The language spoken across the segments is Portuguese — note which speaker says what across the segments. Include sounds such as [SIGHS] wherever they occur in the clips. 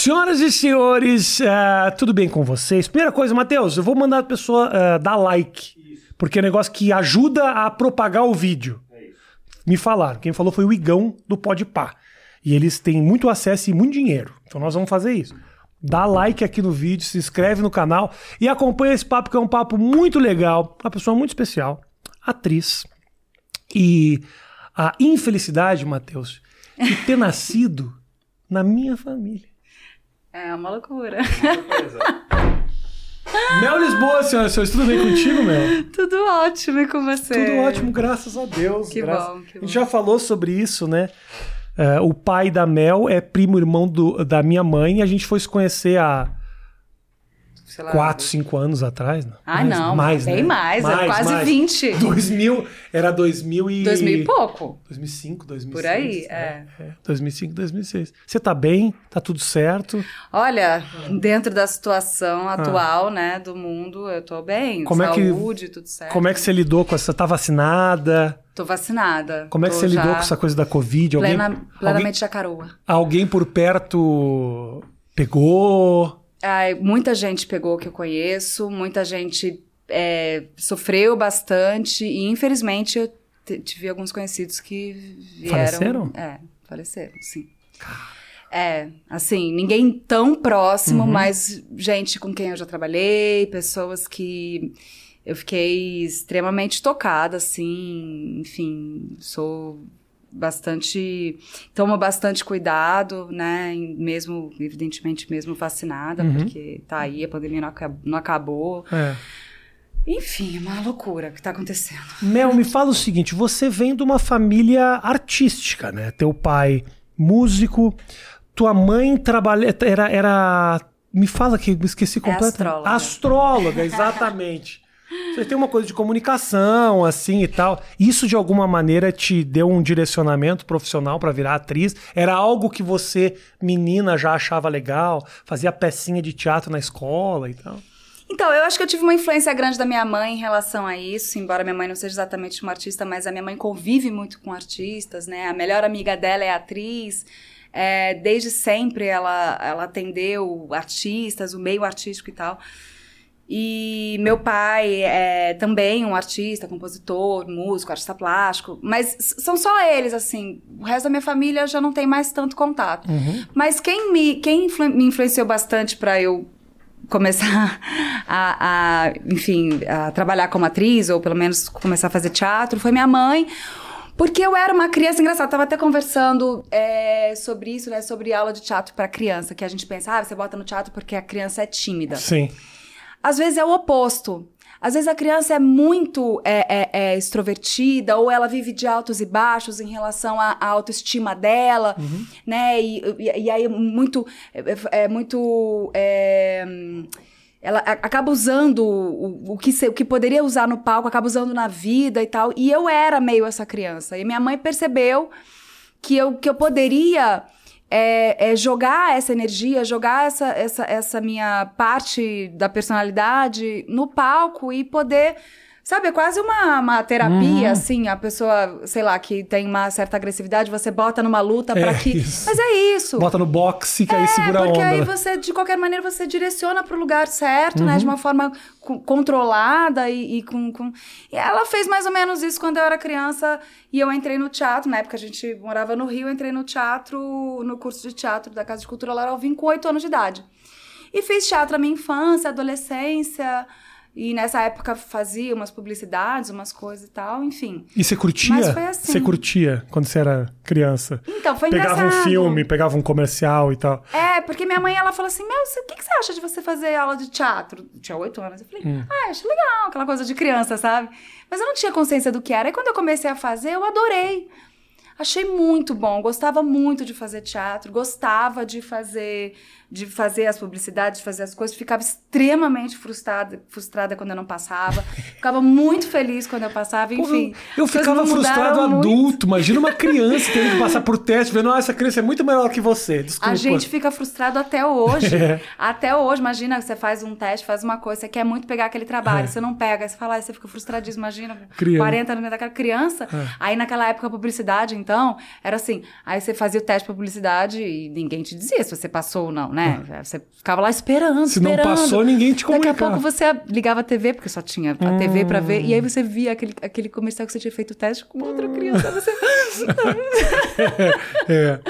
Speaker 1: Senhoras e senhores, uh, tudo bem com vocês? Primeira coisa, Matheus, eu vou mandar a pessoa uh, dar like. Isso. Porque é um negócio que ajuda a propagar o vídeo. É. Me falaram. Quem falou foi o Igão do Podpah. E eles têm muito acesso e muito dinheiro. Então nós vamos fazer isso. Dá like aqui no vídeo, se inscreve no canal e acompanha esse papo, que é um papo muito legal. Uma pessoa muito especial, atriz. E a infelicidade, Matheus, de ter [LAUGHS] nascido na minha família.
Speaker 2: É uma loucura. [LAUGHS]
Speaker 1: Mel Lisboa, senhoras e senhores, tudo bem contigo, Mel?
Speaker 2: Tudo ótimo e com você?
Speaker 1: Tudo ótimo, graças a Deus.
Speaker 2: Que
Speaker 1: graças...
Speaker 2: bom, que bom.
Speaker 1: A gente já falou sobre isso, né? Uh, o pai da Mel é primo irmão do, da minha mãe e a gente foi se conhecer há sei lá. 4, 5 anos atrás. Não.
Speaker 2: Ah, mais, não. Mais, bem né? mais, mais, é quase mais. 20.
Speaker 1: 2000, [LAUGHS] era 2000 e...
Speaker 2: 2000 e pouco.
Speaker 1: 2005, 2006.
Speaker 2: Por aí, é.
Speaker 1: é. é 2005, 2006. Você tá bem? Tá tudo certo?
Speaker 2: Olha, dentro da situação ah. atual, ah. né, do mundo, eu tô bem. Como Saúde,
Speaker 1: é que,
Speaker 2: tudo certo.
Speaker 1: Como é que você lidou com essa... Tá vacinada?
Speaker 2: Tô vacinada.
Speaker 1: Como é que você lidou com essa coisa da Covid?
Speaker 2: Alguém, Plena, plenamente alguém, jacaroa.
Speaker 1: Alguém por perto pegou?
Speaker 2: Ai, muita gente pegou que eu conheço, muita gente é, sofreu bastante e infelizmente eu tive alguns conhecidos que vieram.
Speaker 1: Faleceram?
Speaker 2: É, faleceram, sim. É, assim, ninguém tão próximo, uhum. mas gente com quem eu já trabalhei, pessoas que eu fiquei extremamente tocada, assim, enfim, sou bastante tomo bastante cuidado, né? Mesmo evidentemente mesmo vacinada, uhum. porque tá aí a pandemia não, não acabou.
Speaker 1: É.
Speaker 2: Enfim, é uma loucura que tá acontecendo.
Speaker 1: Mel, me fala o seguinte: você vem de uma família artística, né? Teu pai músico, tua mãe trabalha era era me fala que me esqueci é completamente.
Speaker 2: É astróloga.
Speaker 1: Astróloga, exatamente. [LAUGHS] Você tem uma coisa de comunicação, assim e tal. Isso de alguma maneira te deu um direcionamento profissional para virar atriz? Era algo que você, menina, já achava legal? Fazia pecinha de teatro na escola e tal?
Speaker 2: Então, eu acho que eu tive uma influência grande da minha mãe em relação a isso, embora minha mãe não seja exatamente uma artista, mas a minha mãe convive muito com artistas, né? A melhor amiga dela é atriz. É, desde sempre ela, ela atendeu artistas, o meio artístico e tal. E meu pai é também um artista, compositor, músico, artista plástico. Mas são só eles, assim. O resto da minha família já não tem mais tanto contato.
Speaker 1: Uhum.
Speaker 2: Mas quem me, quem influ me influenciou bastante para eu começar [LAUGHS] a, a, enfim, a trabalhar como atriz, ou pelo menos começar a fazer teatro, foi minha mãe. Porque eu era uma criança engraçada. Tava até conversando é, sobre isso, né? Sobre aula de teatro para criança. Que a gente pensa, ah, você bota no teatro porque a criança é tímida.
Speaker 1: Sim.
Speaker 2: Às vezes é o oposto. Às vezes a criança é muito é, é, é, extrovertida ou ela vive de altos e baixos em relação à, à autoestima dela,
Speaker 1: uhum.
Speaker 2: né? E, e, e, aí muito é, é muito é, ela acaba usando o, o, que se, o que poderia usar no palco, acaba usando na vida e tal. E eu era meio essa criança. E minha mãe percebeu que eu, que eu poderia é, é, jogar essa energia, jogar essa, essa, essa minha parte da personalidade no palco e poder Sabe, é quase uma, uma terapia, uhum. assim, a pessoa, sei lá, que tem uma certa agressividade, você bota numa luta para
Speaker 1: é
Speaker 2: que.
Speaker 1: Isso.
Speaker 2: Mas é isso.
Speaker 1: Bota no boxe que
Speaker 2: é,
Speaker 1: aí segura a onda.
Speaker 2: Porque aí você, de qualquer maneira, você direciona para o lugar certo, uhum. né? De uhum. uma forma controlada e, e com, com. E ela fez mais ou menos isso quando eu era criança e eu entrei no teatro. Na época a gente morava no Rio, eu entrei no teatro, no curso de teatro da Casa de Cultura Laura Alvim com oito anos de idade. E fiz teatro na minha infância, adolescência. E nessa época fazia umas publicidades, umas coisas e tal, enfim.
Speaker 1: E você curtia? Mas foi assim. Você curtia quando você era criança?
Speaker 2: Então, foi
Speaker 1: pegava
Speaker 2: engraçado.
Speaker 1: Pegava um filme, pegava um comercial e tal.
Speaker 2: É, porque minha mãe, ela falou assim, meu, o que, que você acha de você fazer aula de teatro? Eu tinha oito anos. Eu falei, hum. ah, acho legal, aquela coisa de criança, sabe? Mas eu não tinha consciência do que era. E quando eu comecei a fazer, eu adorei. Achei muito bom, gostava muito de fazer teatro, gostava de fazer de fazer as publicidades, de fazer as coisas, ficava extremamente frustrada, frustrada quando eu não passava, [LAUGHS] ficava muito feliz quando eu passava, enfim.
Speaker 1: eu ficava frustrado adulto, imagina uma criança tendo que passar por teste, vendo, ah, essa criança é muito melhor que você, desculpa.
Speaker 2: A gente fica frustrado até hoje, [LAUGHS] é. até hoje, imagina, você faz um teste, faz uma coisa, você quer muito pegar aquele trabalho, é. você não pega, você fala, ah, você fica frustradíssimo, imagina, criança. 40 anos daquela criança, é. aí naquela época a publicidade, então, então, era assim, aí você fazia o teste pra publicidade e ninguém te dizia se você passou ou não, né? Você ficava lá esperando,
Speaker 1: Se
Speaker 2: esperando.
Speaker 1: não passou, ninguém te
Speaker 2: Daqui a
Speaker 1: comunicava.
Speaker 2: pouco você ligava a TV, porque só tinha a TV pra ver, e aí você via aquele, aquele comercial que você tinha feito o teste com outra criança. Você... [LAUGHS]
Speaker 1: É.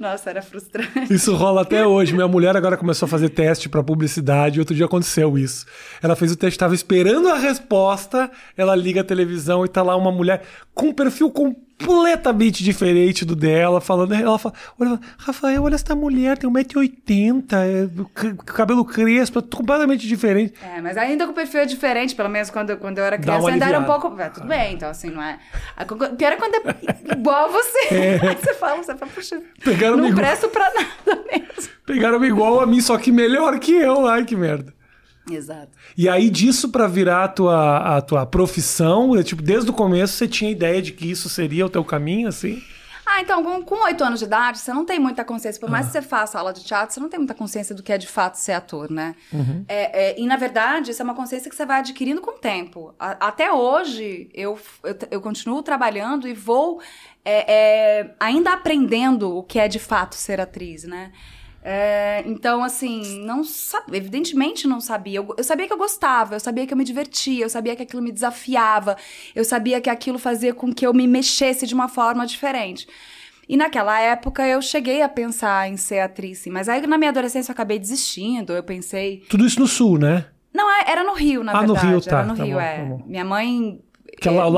Speaker 2: Nossa, era frustrante.
Speaker 1: Isso rola até hoje. Minha mulher agora começou a fazer teste pra publicidade. Outro dia aconteceu isso. Ela fez o teste, estava esperando a resposta. Ela liga a televisão e tá lá uma mulher com um perfil completamente diferente do dela, falando. Ela fala: olha, Rafael, olha essa mulher, tem 1,80m, é, cabelo crespo, é completamente diferente.
Speaker 2: É, mas ainda com o perfil é diferente, pelo menos quando, quando eu era criança, ainda era um pouco. É, tudo bem, então assim, não é. A pior é quando é igual a você. Aí [LAUGHS] [LAUGHS] você fala, você fala, puxa,
Speaker 1: Pegaram
Speaker 2: não presto pra nada mesmo.
Speaker 1: Pegaram igual a mim, só que melhor que eu. Ai, que merda.
Speaker 2: Exato.
Speaker 1: E aí, disso pra virar a tua, a tua profissão, é, tipo, desde o começo você tinha ideia de que isso seria o teu caminho, assim?
Speaker 2: Ah, então, com- oito anos de idade, você não tem muita consciência. Por
Speaker 1: Ah.
Speaker 2: mais que você faça aula de teatro, você não tem muita consciência do que é de fato ser ator, né?
Speaker 1: Uhum.
Speaker 2: É, é, e, na verdade, isso é uma consciência que você vai adquirindo com o tempo. A- até hoje, eu, eu, eu continuo trabalhando e vou é, é, ainda aprendendo o que é de fato ser atriz, né? É, então, assim, não evidentemente não sabia. Eu, eu sabia que eu gostava, eu sabia que eu me divertia, eu sabia que aquilo me desafiava, eu sabia que aquilo fazia com que eu me mexesse de uma forma diferente. E naquela época eu cheguei a pensar em ser atriz, sim. Mas aí na minha adolescência eu acabei desistindo, eu pensei.
Speaker 1: Tudo isso no sul, né?
Speaker 2: Não, é- era no Rio, na
Speaker 1: Ah, no
Speaker 2: verdade.
Speaker 1: Rio, tá,
Speaker 2: Era no
Speaker 1: tá
Speaker 2: Rio,
Speaker 1: bom,
Speaker 2: é.
Speaker 1: tá.
Speaker 2: Minha mãe.
Speaker 1: Que a
Speaker 2: no
Speaker 1: lá,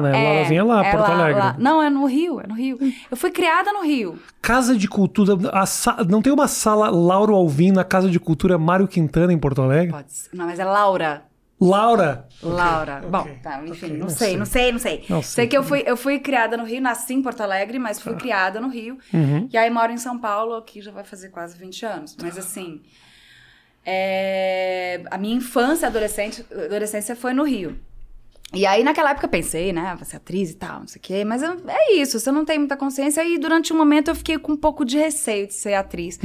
Speaker 1: né? A Laura vinha lá,
Speaker 2: é
Speaker 1: Porto Alegre.
Speaker 2: Não, é no Rio, é no Rio. Eu fui criada no Rio.
Speaker 1: Casa de Cultura. sa- Não tem uma sala Lauro Alvim na Casa de Cultura Mário Quintana em Porto Alegre?
Speaker 2: Pode ser. Não, mas é Laura.
Speaker 1: Laura!
Speaker 2: Laura.
Speaker 1: ok.
Speaker 2: Bom, tá, enfim,
Speaker 1: Ok,
Speaker 2: não,
Speaker 1: não
Speaker 2: sei,
Speaker 1: sei.
Speaker 2: não sei, não sei.
Speaker 1: Não
Speaker 2: sei
Speaker 1: sei.
Speaker 2: que eu fui, eu fui criada no Rio, nasci em Porto Alegre, mas fui criada no Rio.
Speaker 1: Uhum.
Speaker 2: E aí moro em São Paulo, aqui já vai fazer quase 20 anos. Mas assim, é, a minha infância adolescente, adolescência foi no Rio. E aí, naquela época, eu pensei, né, vou ser atriz e tal, não sei o quê. Mas é isso, você não tem muita consciência. E durante um momento eu fiquei com um pouco de receio de ser atriz.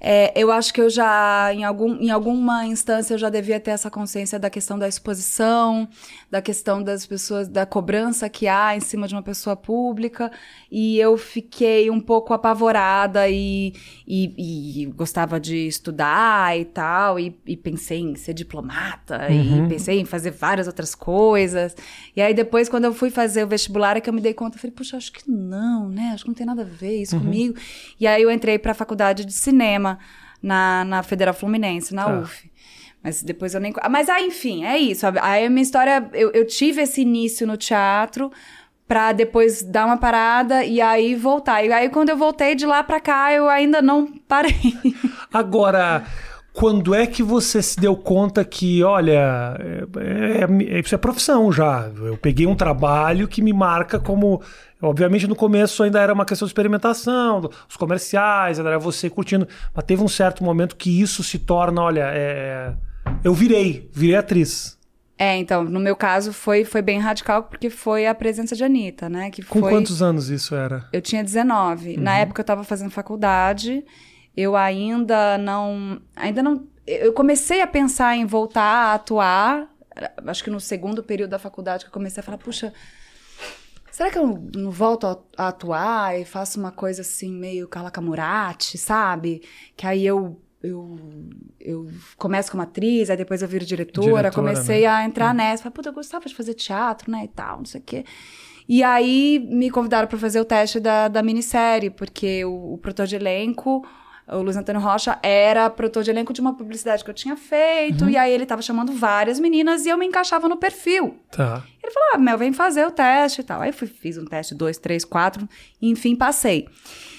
Speaker 2: É, eu acho que eu já, em, algum, em alguma instância, eu já devia ter essa consciência da questão da exposição, da questão das pessoas, da cobrança que há em cima de uma pessoa pública. E eu fiquei um pouco apavorada e, e, e gostava de estudar e tal. E, e pensei em ser diplomata
Speaker 1: Uhum.
Speaker 2: e pensei em fazer várias outras coisas. E aí depois, quando eu fui fazer o vestibular, é que eu me dei conta, eu falei, puxa, acho que não, né? Acho que não tem nada a ver isso comigo. E aí eu entrei para a faculdade de cinema na, na Federal Fluminense, na
Speaker 1: Tá.
Speaker 2: UF. Mas depois eu nem. Ah, Mas aí, enfim, é isso. Aí a minha história, eu, eu tive esse início no teatro pra depois dar uma parada e aí voltar. E aí quando eu voltei de lá pra cá, eu ainda não parei.
Speaker 1: Agora, quando é que você se deu conta que, olha, é, é- é- isso é profissão já? Eu peguei um trabalho que me marca como. Obviamente, no começo ainda era uma questão de experimentação, os comerciais, era você curtindo. Mas teve um certo momento que isso se torna, olha, é, eu virei, virei atriz.
Speaker 2: É, então, no meu caso foi, foi bem radical porque foi a presença de Anitta, né? Que
Speaker 1: Com
Speaker 2: foi...
Speaker 1: quantos anos isso era?
Speaker 2: Eu tinha 19. Na época eu tava fazendo faculdade. Eu ainda não. Ainda não. Eu comecei a pensar em voltar a atuar. Acho que no segundo período da faculdade que eu comecei a falar, puxa. Será que eu não volto a atuar e faço uma coisa assim, meio Carla Camurati, sabe? Que aí eu, eu, eu começo como atriz, aí depois eu viro diretora.
Speaker 1: Diretora,
Speaker 2: comecei
Speaker 1: né?
Speaker 2: a entrar nessa. Falei, puta, eu gostava de fazer teatro, né, e tal, não sei o quê. E aí me convidaram para fazer o teste da, da minissérie, porque o, o produtor de elenco, o Luiz Antônio Rocha, era produtor de elenco de uma publicidade que eu tinha feito,
Speaker 1: Uhum.
Speaker 2: e aí ele tava chamando várias meninas e eu me encaixava no perfil.
Speaker 1: Tá.
Speaker 2: Ele falou, ah, Mel, vem fazer o teste e tal. Aí fui, fiz um teste, dois, três, quatro, e enfim, passei.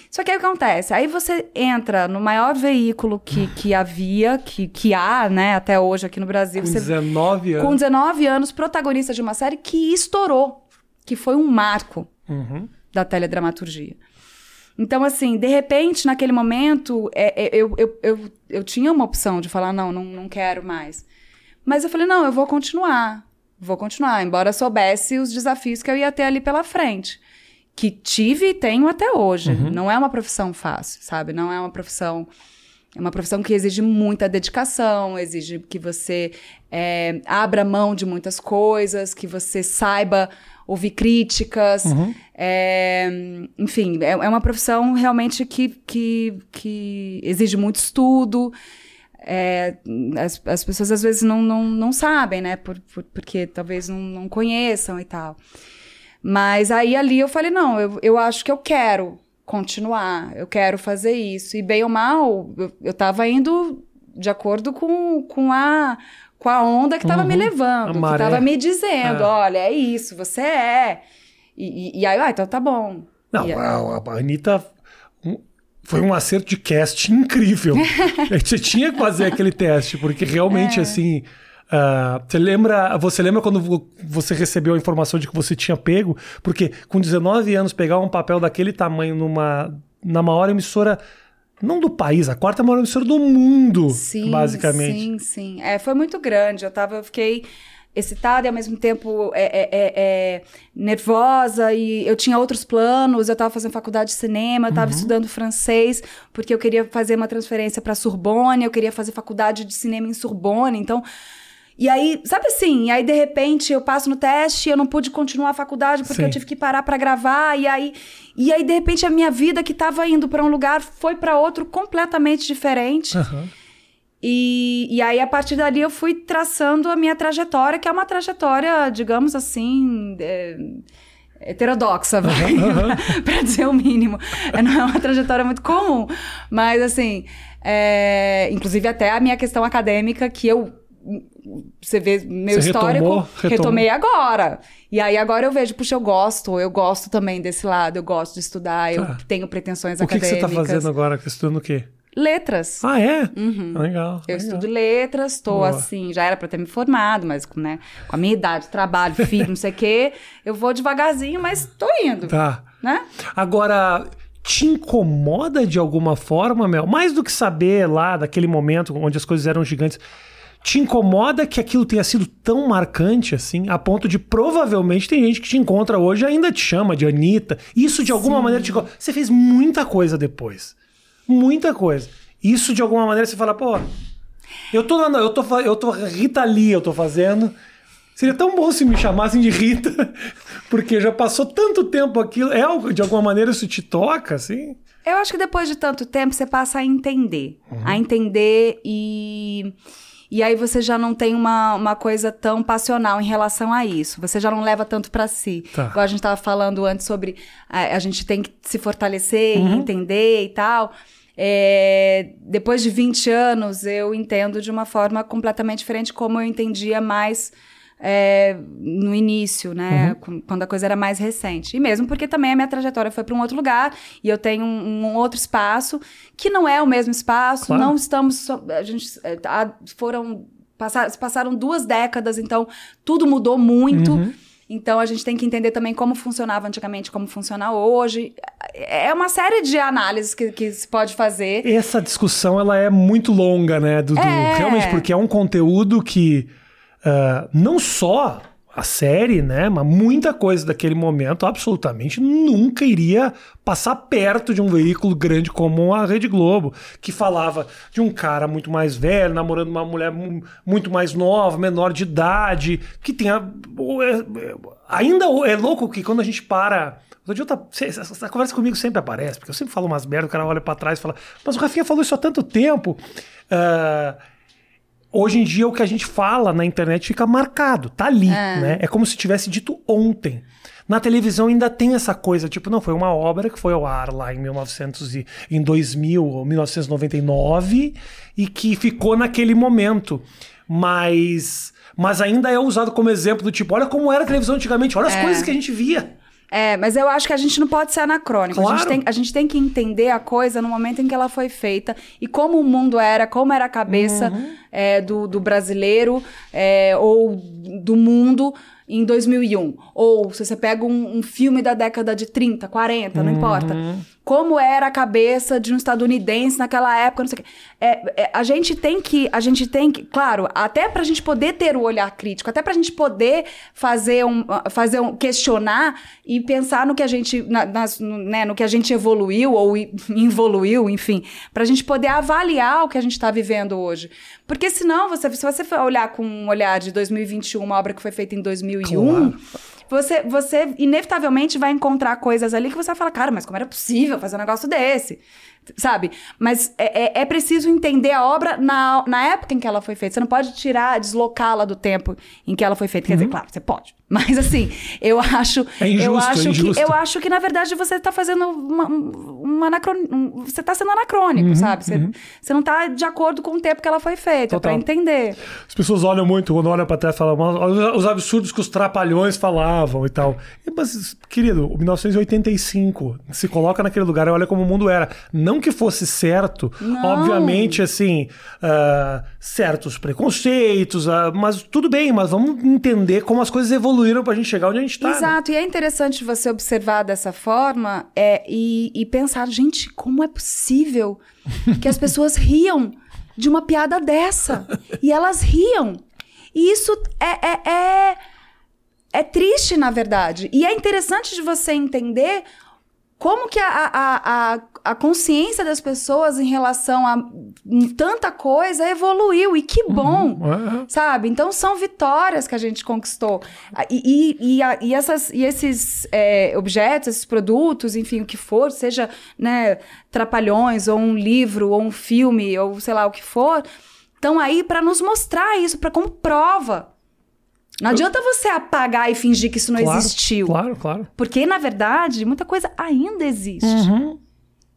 Speaker 2: Só que aí o que acontece? Aí você entra no maior veículo que, que havia, que, que há, né, até hoje aqui no Brasil.
Speaker 1: Com
Speaker 2: você
Speaker 1: 19 anos.
Speaker 2: com 19 anos, protagonista de uma série que estourou, que foi um marco
Speaker 1: Uhum.
Speaker 2: da teledramaturgia. Então, assim, de repente, naquele momento, é, é, eu, eu, eu, eu tinha uma opção de falar, não, não, não quero mais. Mas eu falei, não, eu vou continuar. Vou continuar, embora soubesse os desafios que eu ia ter ali pela frente. Que tive e tenho até hoje. Não é uma profissão fácil, sabe? Não é uma profissão É uma profissão que exige muita dedicação, exige que você é, abra mão de muitas coisas, que você saiba ouvir críticas. Uhum. É, enfim, é, é, uma profissão realmente que, que, que exige muito estudo. É, as, as pessoas às vezes não, não, não sabem, né? Por, por, porque talvez não, não conheçam e tal. Mas aí ali eu falei, não, eu, eu acho que eu quero continuar, eu quero fazer isso. E bem ou mal, eu, eu tava indo de acordo com, com, a, com a onda que tava uhum, me levando, que tava me dizendo, é. olha, é isso, você é. E, e, e aí, ah, então tá bom.
Speaker 1: Não, a, a Anitta foi um acerto de cast incrível. [LAUGHS] Você tinha que fazer aquele teste, porque realmente, é. assim, Uh, você lembra, você lembra quando você recebeu a informação de que você tinha pego? Porque com 19 anos pegar um papel daquele tamanho numa na maior emissora não do país, a quarta maior emissora do mundo, sim, basicamente.
Speaker 2: Sim, sim. É, foi muito grande. Eu tava, eu fiquei excitada e ao mesmo tempo é, é, é, é nervosa e eu tinha outros planos. Eu estava fazendo faculdade de cinema, eu estava uhum. estudando francês porque eu queria fazer uma transferência para Sorbonne, eu queria fazer faculdade de cinema em Sorbonne. Então e aí, sabe assim, e aí de repente eu passo no teste e eu não pude continuar a faculdade porque Sim. eu tive que parar para gravar e aí e aí de repente a minha vida que estava indo para um lugar foi para outro completamente diferente. Uhum. E, e aí, a partir dali, eu fui traçando a minha trajetória, que é uma trajetória, digamos assim. É, heterodoxa, vai, uhum. [LAUGHS] para dizer o mínimo. É, não é uma trajetória muito comum, mas assim, é, inclusive até a minha questão acadêmica, que eu você vê meu você histórico, retomou, retomei agora. E aí agora eu vejo, puxa, eu gosto, eu gosto também desse lado, eu gosto de estudar, eu tá. tenho pretensões
Speaker 1: o
Speaker 2: acadêmicas.
Speaker 1: O que, você tá fazendo agora? Tá estudando o quê?
Speaker 2: Letras.
Speaker 1: Ah, é?
Speaker 2: Uhum.
Speaker 1: Legal.
Speaker 2: Eu
Speaker 1: legal.
Speaker 2: estudo letras, tô Boa. assim, já era para ter me formado, mas né, com a minha idade, trabalho, filho, não sei o quê, [LAUGHS] eu vou devagarzinho, mas tô indo.
Speaker 1: Tá.
Speaker 2: Né?
Speaker 1: Agora, te incomoda de alguma forma, Mel? Mais do que saber lá daquele momento onde as coisas eram gigantes te incomoda que aquilo tenha sido tão marcante assim, a ponto de provavelmente tem gente que te encontra hoje e ainda te chama de Anitta. Isso de alguma Sim. maneira te Você fez muita coisa depois. Muita coisa. Isso de alguma maneira você fala, pô, eu tô, eu tô, eu tô Rita Lee, eu tô fazendo. Seria tão bom se me chamassem de Rita, [LAUGHS] porque já passou tanto tempo aquilo. É algo, de alguma maneira isso te toca, assim?
Speaker 2: Eu acho que depois de tanto tempo você passa a entender. Uhum. A entender e e aí você já não tem uma, uma coisa tão passional em relação a isso. Você já não leva tanto para si. Tá. Igual a gente estava falando antes sobre a, a, gente tem que se fortalecer uhum. e entender e tal. É, depois de 20 anos, eu entendo de uma forma completamente diferente como eu entendia mais é, no início, né? Uhum. Quando a coisa era mais recente. E mesmo porque também a minha trajetória foi para um outro lugar e eu tenho um, um, outro espaço que não é o mesmo espaço. Claro. Não estamos. A gente é, foram passar, passaram duas décadas, então tudo mudou muito. Uhum. Então a gente tem que entender também como funcionava antigamente, como funciona hoje. É uma série de análises que, que se pode fazer.
Speaker 1: Essa discussão ela é muito longa, né, Dudu? É... Realmente, porque é um conteúdo que uh, não só a série, né? Mas muita coisa daquele momento absolutamente nunca iria passar perto de um veículo grande como a Rede Globo, que falava de um cara muito mais velho, namorando uma mulher muito mais nova, menor de idade, que tinha. É, ainda é louco que quando a gente para. Essa conversa comigo sempre aparece, porque eu sempre falo umas merdas, o cara olha para trás e fala, mas o Rafinha falou isso há tanto tempo. Uh, hoje em dia o que a gente fala na internet fica marcado, tá ali, é. né? É como se tivesse dito ontem. Na televisão ainda tem essa coisa, tipo, não, foi uma obra que foi ao ar lá em 1900 e, em 2000 ou 1999 e que ficou naquele momento. Mas mas ainda é usado como exemplo do tipo, olha como era a televisão antigamente, olha as é. coisas que a gente via.
Speaker 2: É, mas eu acho que a gente não pode ser anacrônico. Claro. A, gente tem, a gente tem que entender a coisa no momento em que ela foi feita e como o mundo era, como era a cabeça uhum. é, do, do, brasileiro é, ou do mundo em 2001. Ou se você pega um, um filme da década de 30, 40, não uhum. importa. Como era a cabeça de um estadunidense naquela época, não sei o quê. É, é, a gente tem que, a gente tem que, claro, até pra gente poder ter o olhar crítico, até pra gente poder fazer um, fazer um questionar e pensar no que a gente, na, nas, no, né, no que a gente evoluiu ou [LAUGHS] involuiu, enfim, pra gente poder avaliar o que a gente tá vivendo hoje. Porque senão, você, se você for olhar com um olhar de 2021, uma obra que foi feita em 2001, claro você, você inevitavelmente vai encontrar coisas ali que você vai falar, cara, mas como era possível fazer um negócio desse? sabe? Mas é, é, é, preciso entender a obra na, na época em que ela foi feita. Você não pode tirar, deslocá-la do tempo em que ela foi feita. Quer uhum. dizer, claro, você pode. Mas assim, eu acho.
Speaker 1: É injusto,
Speaker 2: eu acho
Speaker 1: é
Speaker 2: que eu acho que, na verdade, você está fazendo uma, uma anacron... Você está sendo anacrônico, uhum, sabe? Você, uhum. você não está de acordo com o tempo que ela foi feita, para entender.
Speaker 1: As pessoas olham muito, quando olham para trás, falam os absurdos que os trapalhões falavam e tal. Mas, querido, 1985 se coloca naquele lugar e olha como o mundo era. Não que fosse certo, Não. obviamente, assim, uh, certos preconceitos, uh, mas tudo bem, mas vamos entender como as coisas evoluíram pra gente chegar onde a gente tá.
Speaker 2: Né? Exato,
Speaker 1: né?
Speaker 2: e é interessante você observar dessa forma é, e, e pensar, gente, como é possível que as pessoas riam de uma piada dessa? E elas riam. E isso é, é, é, é triste, na verdade. E é interessante de você entender como que a, a, a, a consciência das pessoas em relação a tanta coisa evoluiu. E que bom, uhum. sabe? Então são vitórias que a gente conquistou. E, e, e, a, e essas, e esses é, objetos, esses produtos, enfim, o que for, seja né, trapalhões, ou um livro, ou um filme, ou sei lá o que for, estão aí para nos mostrar isso, para como prova não adianta você apagar e fingir que isso não
Speaker 1: claro,
Speaker 2: existiu.
Speaker 1: Claro, claro.
Speaker 2: Porque, na verdade, muita coisa ainda existe. Uhum.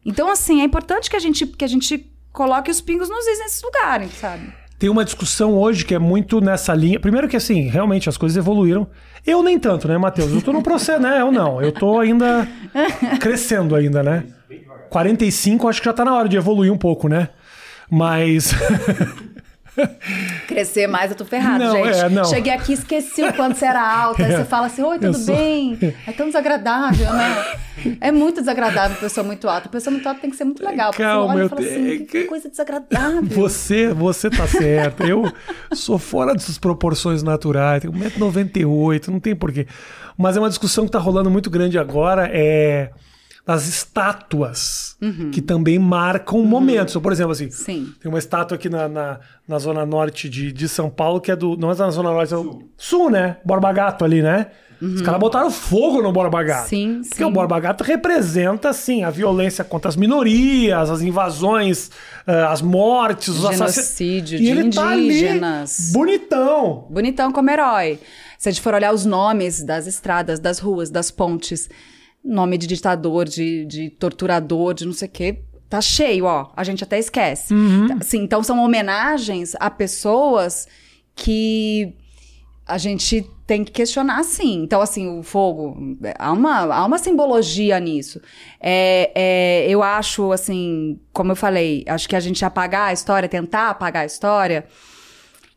Speaker 2: Então, assim, é importante que a gente, que a gente coloque os pingos nos is nesses lugares, sabe?
Speaker 1: Tem uma discussão hoje que é muito nessa linha. Primeiro que, assim, realmente as coisas evoluíram. Eu nem tanto, né, Matheus? Eu tô no processo, né? Eu não. Eu tô ainda crescendo ainda, né? 45, acho que já tá na hora de evoluir um pouco, né? Mas... [LAUGHS] [LAUGHS]
Speaker 2: Crescer mais, eu tô ferrado, não, gente. É, não. Cheguei aqui, esqueci o quanto você era alta. [LAUGHS] É. Aí você fala assim, oi, tudo bem? É tão desagradável, né? É muito desagradável pessoa muito alta. A pessoa muito alta tem que ser muito legal.
Speaker 1: Calma, eu
Speaker 2: fala assim, que coisa desagradável.
Speaker 1: Você, você tá certo. Eu sou fora dessas proporções naturais. Tenho 1,98m, não tem porquê. Mas é uma discussão que tá rolando muito grande agora. É das estátuas uhum. que também marcam uhum. momentos. Por exemplo, assim,
Speaker 2: Sim.
Speaker 1: tem uma estátua aqui na, na, na, zona norte de, de São Paulo que é do. Não é na zona norte, é o sul, né? Borba Gato ali, né? Uhum. Os caras botaram fogo no Borba Gato.
Speaker 2: Sim,
Speaker 1: porque sim. o Borba Gato representa, assim, a violência contra as minorias, as invasões, uh, as mortes, os
Speaker 2: assassinatos. de ele indígenas.
Speaker 1: Tá ali, bonitão.
Speaker 2: Bonitão como herói. Se a gente for olhar os nomes das estradas, das ruas, das pontes, nome de ditador, de, de torturador, de não sei o quê. Tá cheio, ó. A gente até esquece. Uhum. Assim, então são homenagens a pessoas que a gente tem que questionar sim. Então, assim, o fogo, há uma, há uma simbologia nisso. É, é, eu acho, assim, como eu falei, acho que a gente apagar a história, tentar apagar a história,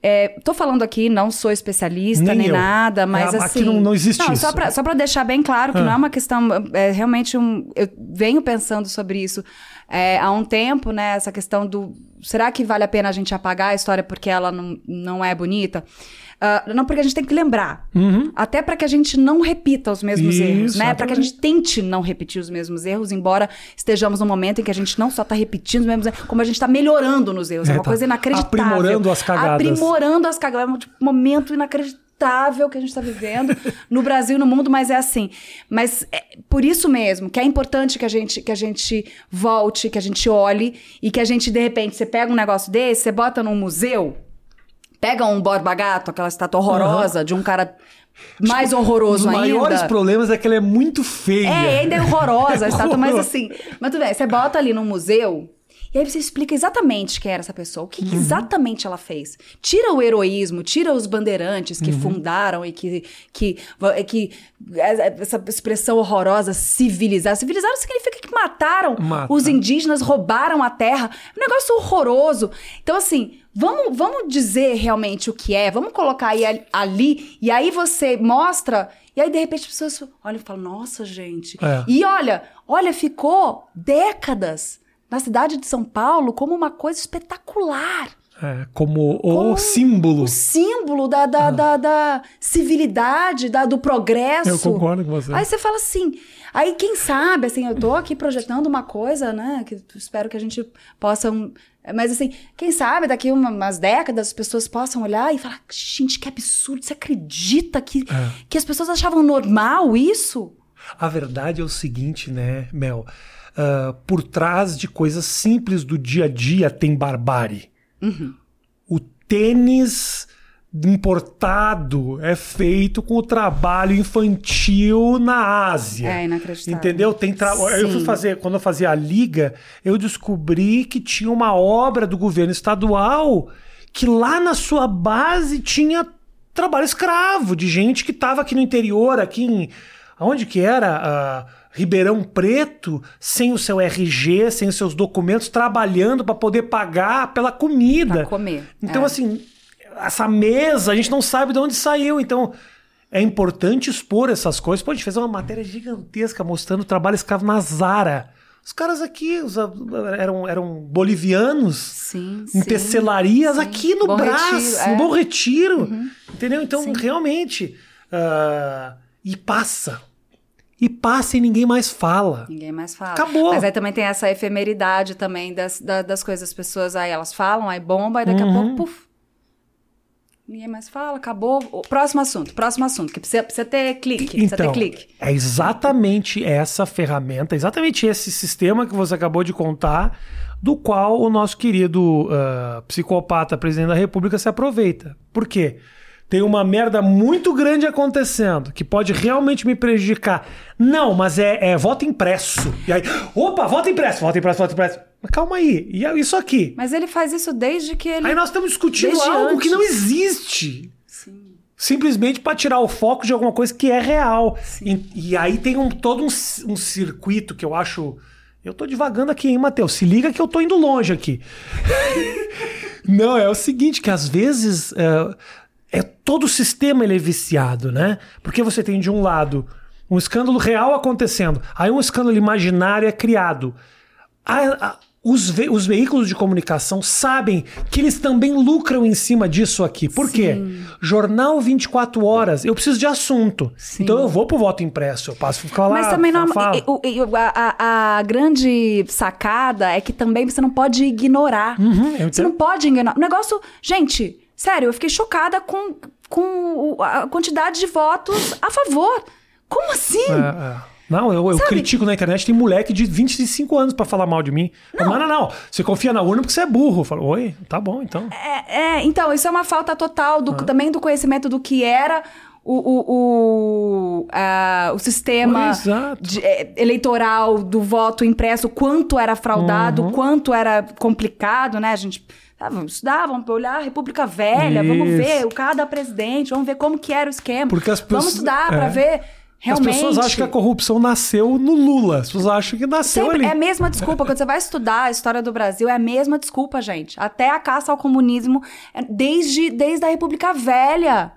Speaker 2: é, tô falando aqui, não sou especialista nem, nem nada, mas é, assim.
Speaker 1: Aqui não, não existe não, isso.
Speaker 2: Só pra, só pra deixar bem claro que ah. não é uma questão. É realmente um. Eu venho pensando sobre isso é, há um tempo, né? Essa questão do. Será que vale a pena a gente apagar a história porque ela não, não é bonita? Uh, não, porque a gente tem que lembrar. Uhum. Até para que a gente não repita os mesmos Isso, erros, né? Para que a gente tente não repetir os mesmos erros, embora estejamos num momento em que a gente não só está repetindo os mesmos erros, como a gente está melhorando nos erros. É, é uma tá coisa inacreditável.
Speaker 1: Aprimorando as cagadas.
Speaker 2: Aprimorando as cagadas. É um tipo, momento inacreditável que a gente está vivendo [LAUGHS] no Brasil e no mundo, mas é assim. Mas é por isso mesmo que é importante que a gente que a gente volte, que a gente olhe e que a gente de repente você pega um negócio desse, você bota num museu, Pega um Borba Gato, aquela estátua horrorosa uhum. de um cara mais tipo, horroroso ainda.
Speaker 1: Os maiores problemas é que ela é muito feia.
Speaker 2: É, ainda é horrorosa a [LAUGHS] estátua, mas assim. Mas tudo bem, você bota ali no museu. E aí você explica exatamente quem era essa pessoa, o que, uhum. que exatamente ela fez. Tira o heroísmo, tira os bandeirantes que uhum. fundaram e que, que, que essa expressão horrorosa, civilizar. Civilizar significa que mataram Mata. os indígenas, roubaram a terra. É um negócio horroroso. Então, assim, Vamos, vamos dizer realmente o que é, vamos colocar aí ali, e aí você mostra E aí, de repente, as pessoas olham e falam, nossa, gente.
Speaker 1: É.
Speaker 2: E olha, olha, ficou décadas na cidade de São Paulo como uma coisa espetacular.
Speaker 1: É, como o
Speaker 2: Como
Speaker 1: símbolo.
Speaker 2: O símbolo da, da, da, da civilidade, da, do progresso.
Speaker 1: Ah. Eu concordo com você.
Speaker 2: Aí você fala assim. Aí, quem sabe, assim, eu tô aqui projetando uma coisa, né? Que espero que a gente possa. um- Mas assim, quem sabe daqui uma- umas décadas as pessoas possam olhar e falar: gente, que absurdo, você acredita que,
Speaker 1: É.
Speaker 2: que as pessoas achavam normal isso?
Speaker 1: A verdade é o seguinte, né, Mel? Ah, por trás de coisas simples do dia a dia tem barbárie. O tênis importado é feito com o trabalho infantil na Ásia.
Speaker 2: É inacreditável.
Speaker 1: Entendeu? Tem tra... Eu fui fazer, quando eu fazia a liga, eu descobri que tinha uma obra do governo estadual que lá na sua base tinha trabalho escravo de gente que estava aqui no interior, aqui em aonde que era? Ah, Ribeirão Preto, sem o seu RG, sem os seus documentos, trabalhando para poder pagar pela comida.
Speaker 2: Pra comer.
Speaker 1: Então,
Speaker 2: É.
Speaker 1: assim, essa mesa, a gente não sabe de onde saiu. Então, é importante expor essas coisas. Pô, a gente fez uma matéria gigantesca mostrando o trabalho escravo na Zara. Os caras aqui os, eram, eram bolivianos
Speaker 2: Sim,
Speaker 1: em
Speaker 2: sim.
Speaker 1: tecelarias
Speaker 2: sim.
Speaker 1: aqui no
Speaker 2: Bom
Speaker 1: Brás,
Speaker 2: Retiro,
Speaker 1: em
Speaker 2: é.
Speaker 1: Bom Retiro. Entendeu? Então, realmente. ah, e passa. E passa e ninguém mais fala.
Speaker 2: Ninguém mais fala.
Speaker 1: Acabou.
Speaker 2: Mas aí também tem essa efemeridade também das, da- das coisas. As pessoas aí elas falam, aí bomba, e daqui
Speaker 1: Uhum.
Speaker 2: a pouco, puf. Ninguém mais fala, acabou. Próximo assunto, próximo assunto, que precisa, precisa ter clique, precisa
Speaker 1: Então,
Speaker 2: ter clique.
Speaker 1: é exatamente essa ferramenta, exatamente esse sistema que você acabou de contar, do qual o nosso querido ah, psicopata presidente da República se aproveita. Por quê? Tem uma merda muito grande acontecendo que pode realmente me prejudicar. Não, mas é, é voto impresso. E aí, opa, voto impresso, voto impresso, voto impresso. Mas calma aí, e isso aqui?
Speaker 2: Mas ele faz isso desde que ele.
Speaker 1: Aí nós estamos discutindo
Speaker 2: Desde
Speaker 1: algo que não
Speaker 2: antes.
Speaker 1: existe
Speaker 2: Sim.
Speaker 1: simplesmente para tirar o foco de alguma coisa que é real. E, e aí tem um, todo um, um circuito que eu acho. Eu tô divagando aqui, hein, Matheus? Se liga que eu tô indo longe aqui. [LAUGHS] Não, é o seguinte, que às vezes é, é todo o sistema ele é viciado, né? Porque você tem de um lado um escândalo real acontecendo, aí um escândalo imaginário é criado. A- a- os, ve- os veículos de comunicação sabem que eles também lucram em cima disso aqui. Por quê? Jornal 24 horas, eu preciso de assunto.
Speaker 2: Sim.
Speaker 1: Então eu vou pro voto impresso, eu passo lá.
Speaker 2: Mas também não,
Speaker 1: fala.
Speaker 2: e- o- e- o- a, a- a grande sacada é que também você não pode ignorar.
Speaker 1: Uhum,
Speaker 2: você não pode ignorar. O negócio. Gente, sério, eu fiquei chocada com, com a quantidade de votos a favor. Como assim?
Speaker 1: É, é. Não, eu, eu critico na internet, tem moleque de 25 anos pra falar mal de mim. Não. não, não, Você confia na urna porque você é burro. Eu falo, oi, tá bom, então.
Speaker 2: É, é, então, isso é uma falta total do- também do conhecimento do que era o, o, o, a- o sistema de- é, eleitoral do voto impresso, quanto era fraudado,
Speaker 1: Uhum.
Speaker 2: quanto era complicado, né? A gente. Ah, vamos estudar, vamos olhar a República Velha, vamos
Speaker 1: Isso.
Speaker 2: ver o cada presidente, vamos ver como que era o esquema.
Speaker 1: Porque as pessoas-
Speaker 2: Vamos estudar pra
Speaker 1: é.
Speaker 2: ver realmente.
Speaker 1: As pessoas acham que a corrupção nasceu no Lula. As pessoas acham que nasceu
Speaker 2: Sempre
Speaker 1: ali.
Speaker 2: é a mesma desculpa. Quando você vai estudar a história do Brasil, é a mesma desculpa, gente. Até a caça ao comunismo, é desde, desde a República Velha.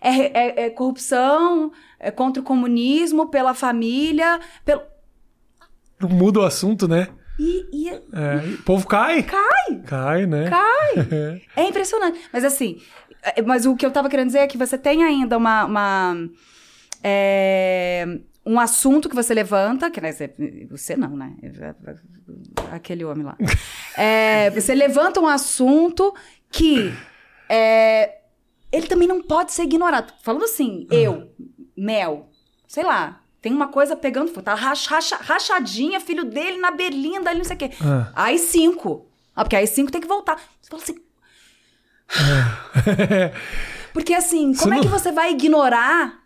Speaker 2: É, é- é corrupção, é contra o comunismo, pela família, pelo...
Speaker 1: Muda o assunto, né?
Speaker 2: E, e
Speaker 1: É, e o povo cai.
Speaker 2: cai,
Speaker 1: Cai, né?
Speaker 2: cai. [LAUGHS] É impressionante. Mas assim, é- mas o que eu tava querendo dizer é que você tem ainda uma... uma, é, um assunto que você levanta, que né, você, você não, né? Aquele homem lá. [LAUGHS] É, você levanta um assunto que é, ele também não pode ser ignorado. Falando assim, eu, Mel, sei lá, tem uma coisa pegando fogo, tá rach- racha- rachadinha, filho dele na berlinda ali, não sei o quê.
Speaker 1: Ah.
Speaker 2: Aí cinco. Ah, porque aí cinco tem que voltar. Você fala assim. [SIGHS] Porque assim,
Speaker 1: Você
Speaker 2: como é
Speaker 1: não-
Speaker 2: que você vai ignorar?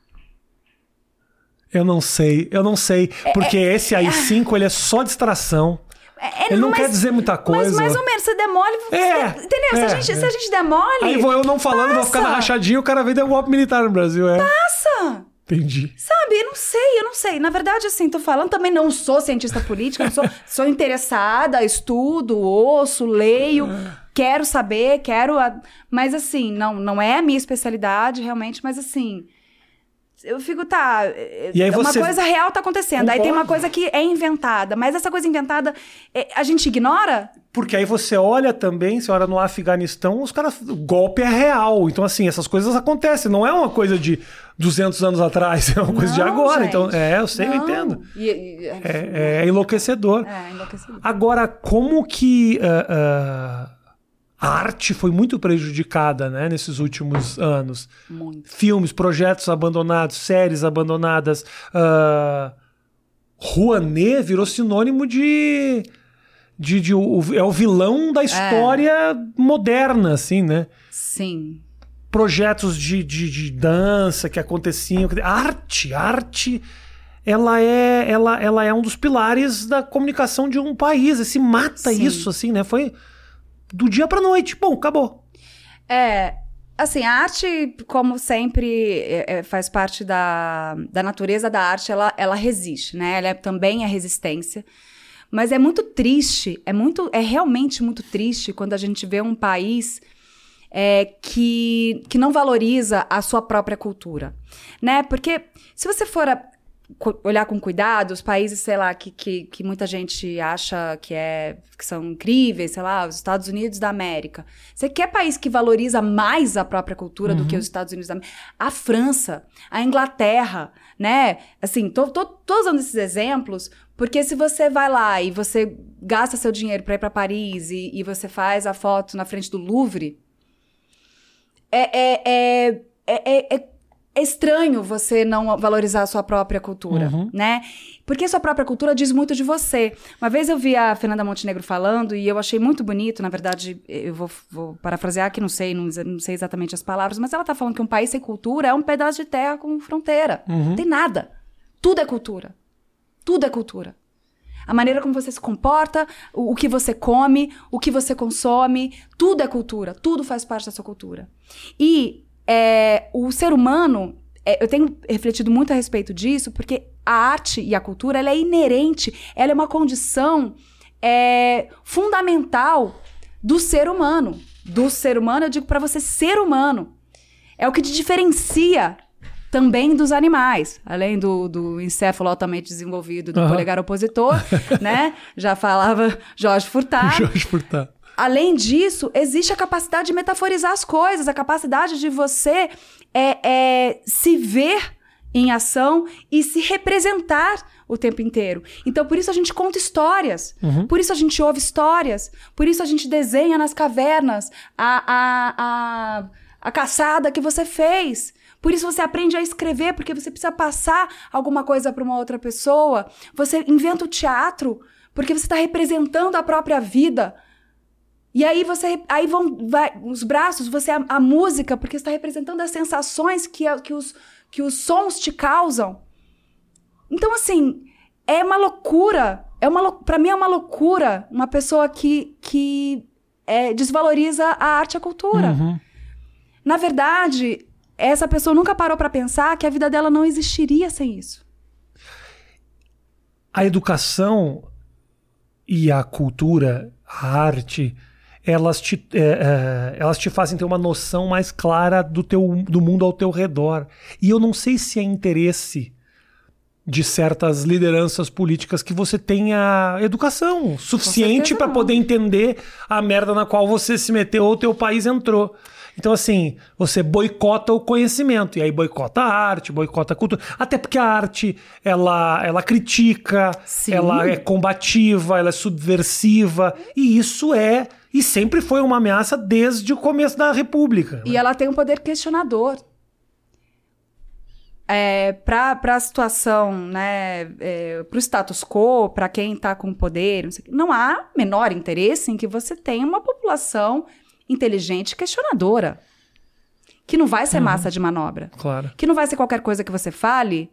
Speaker 1: Eu não sei, eu não sei. Porque esse AI-5, ele é só distração.
Speaker 2: É- é-
Speaker 1: Ele não
Speaker 2: mas-
Speaker 1: quer dizer muita
Speaker 2: Mas
Speaker 1: coisa.
Speaker 2: mais ou menos, você demole. você-
Speaker 1: É,
Speaker 2: entendeu? se,
Speaker 1: é,
Speaker 2: a gente,
Speaker 1: é.
Speaker 2: se a gente demole.
Speaker 1: Aí vou eu não falando, vou ficar na
Speaker 2: passa.
Speaker 1: rachadinha, o cara vem dar um golpe militar no Brasil, é.
Speaker 2: Passa!
Speaker 1: Entendi.
Speaker 2: Sabe, eu não sei, eu não sei. Na verdade, assim, tô falando, também não sou cientista política, não sou, [LAUGHS] sou interessada, estudo, ouço, leio, quero saber, quero. a- Mas assim, não, não é a minha especialidade, realmente, mas assim. Eu fico, tá.
Speaker 1: E aí
Speaker 2: uma
Speaker 1: você-
Speaker 2: coisa real tá acontecendo. Aí tem uma
Speaker 1: Concordo.
Speaker 2: coisa que é inventada. Mas essa coisa inventada, é, a gente ignora?
Speaker 1: Porque aí você olha também, você olha no Afeganistão, os caras. O golpe é real. Então, assim, essas coisas acontecem. Não é uma coisa de 200 anos atrás, [LAUGHS] é uma coisa de
Speaker 2: Não,
Speaker 1: agora.
Speaker 2: gente.
Speaker 1: Então, é, eu sei, eu
Speaker 2: Não.
Speaker 1: entendo.
Speaker 2: E- e-
Speaker 1: É, é enlouquecedor.
Speaker 2: é enlouquecedor.
Speaker 1: Agora, como que ah, ah, a arte foi muito prejudicada né, nesses últimos anos?
Speaker 2: Muito.
Speaker 1: Filmes, projetos abandonados, séries abandonadas. Uh, Rouanet virou sinônimo de. de, de o- é o vilão da história moderna, assim, né?
Speaker 2: Sim.
Speaker 1: Projetos de, de, de dança que aconteciam. Arte, arte. Ela é, ela, ela é um dos pilares da comunicação de um país. E se mata
Speaker 2: Sim.
Speaker 1: isso, assim, né? Foi do dia pra noite. Bom, acabou.
Speaker 2: É, assim, a arte, como sempre, é, é, faz parte da, da natureza da arte, ela, ela resiste, né? Ela é, também é resistência. Mas é muito triste, é muito, é realmente muito triste quando a gente vê um país é, que, que não valoriza a sua própria cultura, né? Porque se você for a- olhar com cuidado, os países, sei lá, que, que, que muita gente acha que, é, que são incríveis, sei lá, os Estados Unidos da América. Você quer país que valoriza mais a própria cultura do que os Estados Unidos da América? A França, a Inglaterra, né? Assim, tô, tô, tô usando esses exemplos porque se você vai lá e você gasta seu dinheiro para ir para Paris e, e você faz a foto na frente do Louvre, é, é, é, é, é, estranho você não valorizar a sua própria cultura,
Speaker 1: Uhum.
Speaker 2: né? Porque a sua própria cultura diz muito de você. Uma vez eu vi a Fernanda Montenegro falando e eu achei muito bonito, na verdade, eu vou, vou parafrasear que não sei, não, não sei exatamente as palavras, mas ela tá falando que um país sem cultura é um pedaço de terra com fronteira.
Speaker 1: Uhum.
Speaker 2: Não tem nada. Tudo é cultura. Tudo é cultura. A maneira como você se comporta, o, o que você come, o que você consome, tudo é cultura. Tudo faz parte da sua cultura. E é, o ser humano, é, eu tenho refletido muito a respeito disso, porque a arte e a cultura ela é inerente, ela é uma condição é, fundamental do ser humano. Do ser humano, eu digo para você ser humano. É o que te diferencia também dos animais, além do, do encéfalo altamente desenvolvido do
Speaker 1: Aham.
Speaker 2: polegar opositor, [LAUGHS] né? Já falava Jorge Furtado.
Speaker 1: Jorge Furtado.
Speaker 2: Além disso, existe a capacidade de metaforizar as coisas, a capacidade de você é, é, se ver em ação e se representar o tempo inteiro. Então, por isso a gente conta histórias, por isso a gente ouve histórias, por isso a gente desenha nas cavernas a, a, a, a caçada que você fez. Por isso você aprende a escrever, porque você precisa passar alguma coisa para uma outra pessoa. Você inventa o teatro, porque você está representando a própria vida. E aí você. Aí vão vai, os braços, você a, a música, porque está representando as sensações que, a- que, os, que os sons te causam. Então, assim, é uma loucura. É uma, pra mim é uma loucura uma pessoa que, que é, desvaloriza a arte e a cultura.
Speaker 1: Uhum.
Speaker 2: Na verdade, essa pessoa nunca parou pra pensar que a vida dela não existiria sem isso.
Speaker 1: a educação e a cultura, a arte, elas te, é, é, elas te fazem ter uma noção mais clara do, teu, do mundo ao teu redor. E eu não sei se é interesse de certas lideranças políticas que você tenha educação suficiente para poder entender a merda na qual você se meteu ou o teu país entrou. Então, assim, você boicota o conhecimento, e aí boicota a arte, boicota a cultura. Até porque a arte, ela, ela critica,
Speaker 2: Sim.
Speaker 1: ela é combativa, ela é subversiva, e isso é, e sempre foi uma ameaça desde o começo da República.
Speaker 2: E ela tem um poder questionador. É, para a situação, né, é, para o status quo, para quem está com poder, não, sei não há menor interesse em que você tenha uma população inteligente e questionadora. Que não vai ser massa de manobra.
Speaker 1: Claro.
Speaker 2: Que não vai ser qualquer coisa que você fale,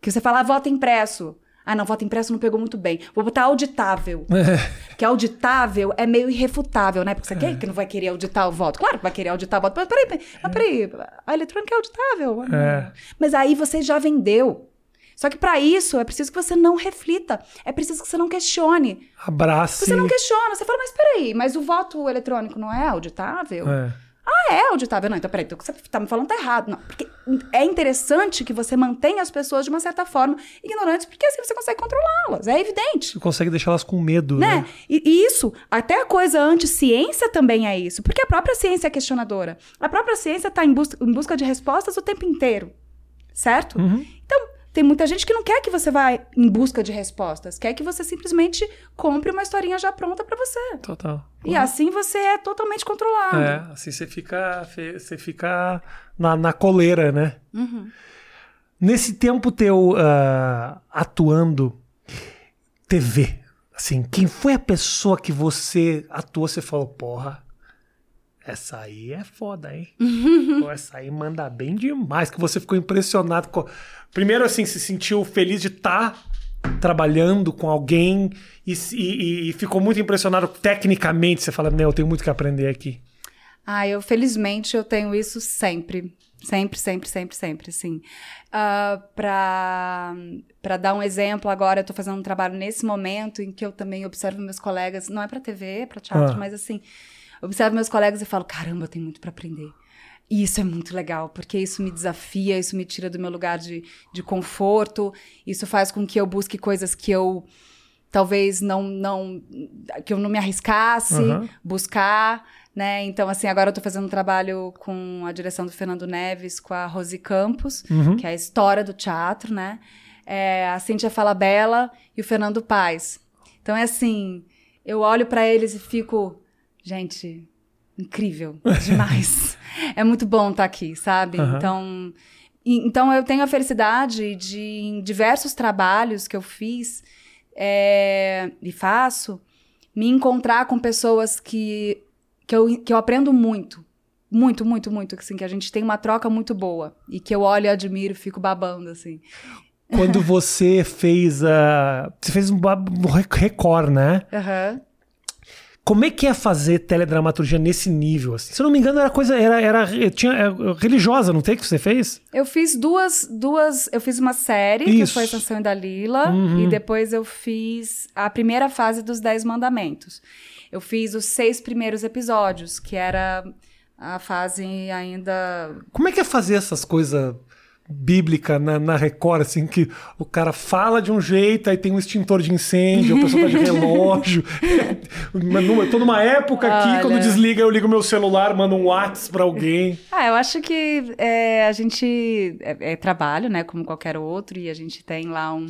Speaker 2: que você fala, ah, voto impresso. Ah, não, voto impresso não pegou muito bem. Vou botar auditável.
Speaker 1: É.
Speaker 2: Que auditável é meio irrefutável, né? Porque você quer que não vai querer auditar o voto. Claro que vai querer auditar o voto. Mas peraí, peraí, mas peraí a eletrônica é auditável.
Speaker 1: É.
Speaker 2: Mas aí você já vendeu. Só que para isso é preciso que você não reflita. É preciso que você não questione.
Speaker 1: Abrace.
Speaker 2: Você não questiona. Você fala, mas peraí, mas o voto eletrônico não é auditável?
Speaker 1: É.
Speaker 2: Ah, é auditável. Não, então peraí, então você tá me falando tá errado. Não, porque é interessante que você mantenha as pessoas de uma certa forma ignorantes, porque assim você consegue controlá-las. É evidente.
Speaker 1: Você consegue deixá-las com medo, né?
Speaker 2: Né? E, e isso, até a coisa anti-ciência também é isso. Porque a própria ciência é questionadora. A própria ciência está em, bus em busca de respostas o tempo inteiro. Certo?
Speaker 1: Uhum.
Speaker 2: Tem muita gente que não quer que você vá em busca de respostas. Quer que você simplesmente compre uma historinha já pronta para você.
Speaker 1: Total.
Speaker 2: E assim você é totalmente controlado.
Speaker 1: É, assim você fica, você fica na, na coleira, né?
Speaker 2: Uhum.
Speaker 1: Nesse tempo teu ah, atuando TV, assim, quem foi a pessoa que você atuou, você falou, porra, essa aí é foda, hein? [LAUGHS] Pô, essa aí manda bem demais, que você ficou impressionado com... Primeiro, assim, se sentiu feliz de estar trabalhando com alguém e, e- e ficou muito impressionado tecnicamente, você fala, meu, eu tenho muito que aprender aqui.
Speaker 2: Ah, eu felizmente eu tenho isso sempre. Sempre, sempre, sempre, sempre, assim. Ah, pra, pra dar um exemplo, agora eu tô fazendo um trabalho nesse momento em que eu também observo meus colegas, não é pra TV, é pra teatro,
Speaker 1: Ah.
Speaker 2: mas assim, observo meus colegas e falo, caramba, eu tenho muito pra aprender. E isso é muito legal, porque isso me desafia, isso me tira do meu lugar de, de conforto, isso faz com que eu busque coisas que eu talvez não, não que eu não me arriscasse
Speaker 1: Aham.
Speaker 2: buscar, né? Então, assim, agora eu tô fazendo um trabalho com a direção do Fernando Neves, com a Rosi Campos,
Speaker 1: Uhum.
Speaker 2: que é a história do teatro, né? É, a Cíntia Falabella e o Fernando Paes. Então, é assim, eu olho pra eles e fico, gente, incrível, demais. [LAUGHS] é muito bom estar aqui, sabe?
Speaker 1: Aham.
Speaker 2: Então, então eu tenho a felicidade de, em diversos trabalhos que eu fiz é, e faço, me encontrar com pessoas que, que, eu, que eu aprendo muito. Muito, muito, muito. Assim, que a gente tem uma troca muito boa. E que eu olho e admiro fico babando, assim.
Speaker 1: Quando você fez a. Você fez um um rec- Record, né?
Speaker 2: Aham.
Speaker 1: Como é que é fazer teledramaturgia nesse nível? Assim? Se eu não me engano, era coisa. Era, era, tinha, é, religiosa, não tem que você fez?
Speaker 2: Eu fiz duas, duas. Eu fiz uma série,
Speaker 1: Isso.
Speaker 2: que foi Sanção e Dalila,
Speaker 1: Uhum.
Speaker 2: e depois eu fiz a primeira fase dos Dez Mandamentos. Eu fiz os seis primeiros episódios, que era a fase ainda.
Speaker 1: Como é que é fazer essas coisas bíblicas na, na Record, assim, que o cara fala de um jeito, aí tem um extintor de incêndio, a pessoa tá de [LAUGHS] relógio. Mas numa- tô numa época aqui,
Speaker 2: Olha.
Speaker 1: quando desliga, eu ligo meu celular, mando um WhatsApp pra alguém.
Speaker 2: Ah, eu acho que é, a gente é, é trabalho, né, como qualquer outro, e a gente tem lá um.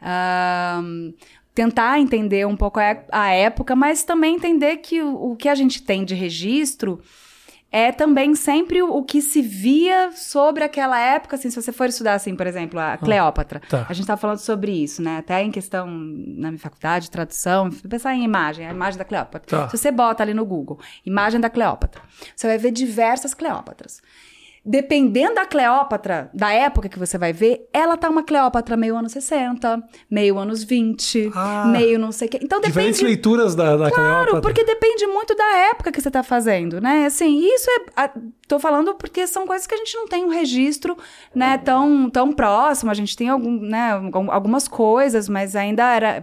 Speaker 2: ahn, tentar entender um pouco a, a época, mas também entender que o, o que a gente tem de registro é também sempre o, o que se via sobre aquela época, assim, se você for estudar, assim, por exemplo, a Cleópatra.
Speaker 1: tá.
Speaker 2: A gente tá falando sobre isso, né? Até em questão na minha faculdade, tradução, pensar em imagem, a imagem da Cleópatra.
Speaker 1: Tá.
Speaker 2: Se você bota ali no Google, imagem da Cleópatra, você vai ver diversas Cleópatras. Dependendo da Cleópatra, da época que você vai ver, ela tá uma Cleópatra meio anos 60, meio anos 20,
Speaker 1: Ah.
Speaker 2: meio não sei o quê. Então
Speaker 1: Diferentes
Speaker 2: depende.
Speaker 1: leituras da, da
Speaker 2: Claro,
Speaker 1: Cleópatra.
Speaker 2: porque depende muito da época que você tá fazendo, né? Assim, isso é. a- tô falando porque são coisas que a gente não tem um registro, né, tão, tão próximo. A gente tem algum, né, algum- algumas coisas, mas ainda era.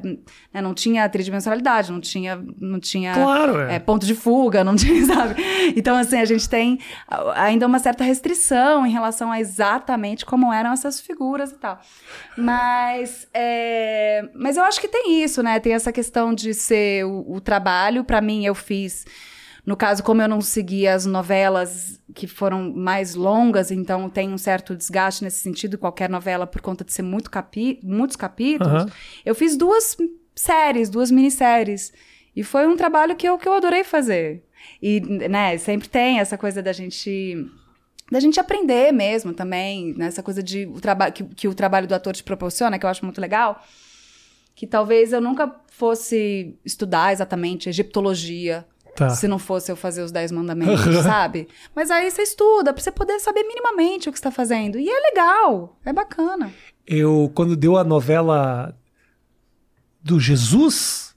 Speaker 2: né, não tinha tridimensionalidade, não tinha. Não tinha
Speaker 1: Claro, é.
Speaker 2: é, ponto de fuga, não tinha, [LAUGHS] sabe? Então, assim, a gente tem ainda uma certa restrição em relação a exatamente como eram essas figuras e tal. Mas, é, mas eu acho que tem isso, né? Tem essa questão de ser o, o trabalho. Para mim, eu fiz. No caso, como eu não segui as novelas que foram mais longas, então tem um certo desgaste nesse sentido, qualquer novela, por conta de ser muito capi muitos capítulos.
Speaker 1: Aham.
Speaker 2: Eu fiz duas séries, duas minisséries. E foi um trabalho que eu, que eu adorei fazer. E, né, sempre tem essa coisa da gente. Da gente aprender mesmo também, né? Essa coisa de o trabalho que, que o trabalho do ator te proporciona, que eu acho muito legal. Que talvez eu nunca fosse estudar exatamente egiptologia,
Speaker 1: Tá.
Speaker 2: se não fosse eu fazer os Dez Mandamentos, [LAUGHS] sabe? Mas aí você estuda, pra você poder saber minimamente o que você tá fazendo. E é legal, é bacana.
Speaker 1: Eu, quando deu a novela do Jesus,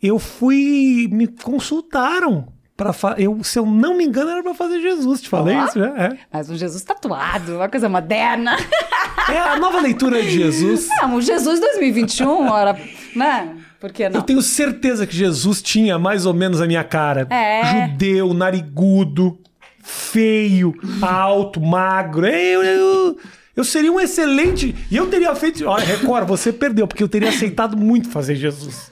Speaker 1: eu fui. Me consultaram. Pra fa... eu, se eu não me engano, era pra fazer Jesus. Te falei isso já? É.
Speaker 2: Mas um Jesus tatuado, uma coisa moderna. [LAUGHS]
Speaker 1: É a nova leitura de Jesus.
Speaker 2: Não, um Jesus 2021, ora, né? Por que não?
Speaker 1: Eu tenho certeza que Jesus tinha mais ou menos a minha cara.
Speaker 2: É.
Speaker 1: Judeu, narigudo. feio, alto, magro. Eu, eu, eu seria um excelente. E eu teria feito. Olha, Record, você perdeu, porque eu teria aceitado muito fazer Jesus.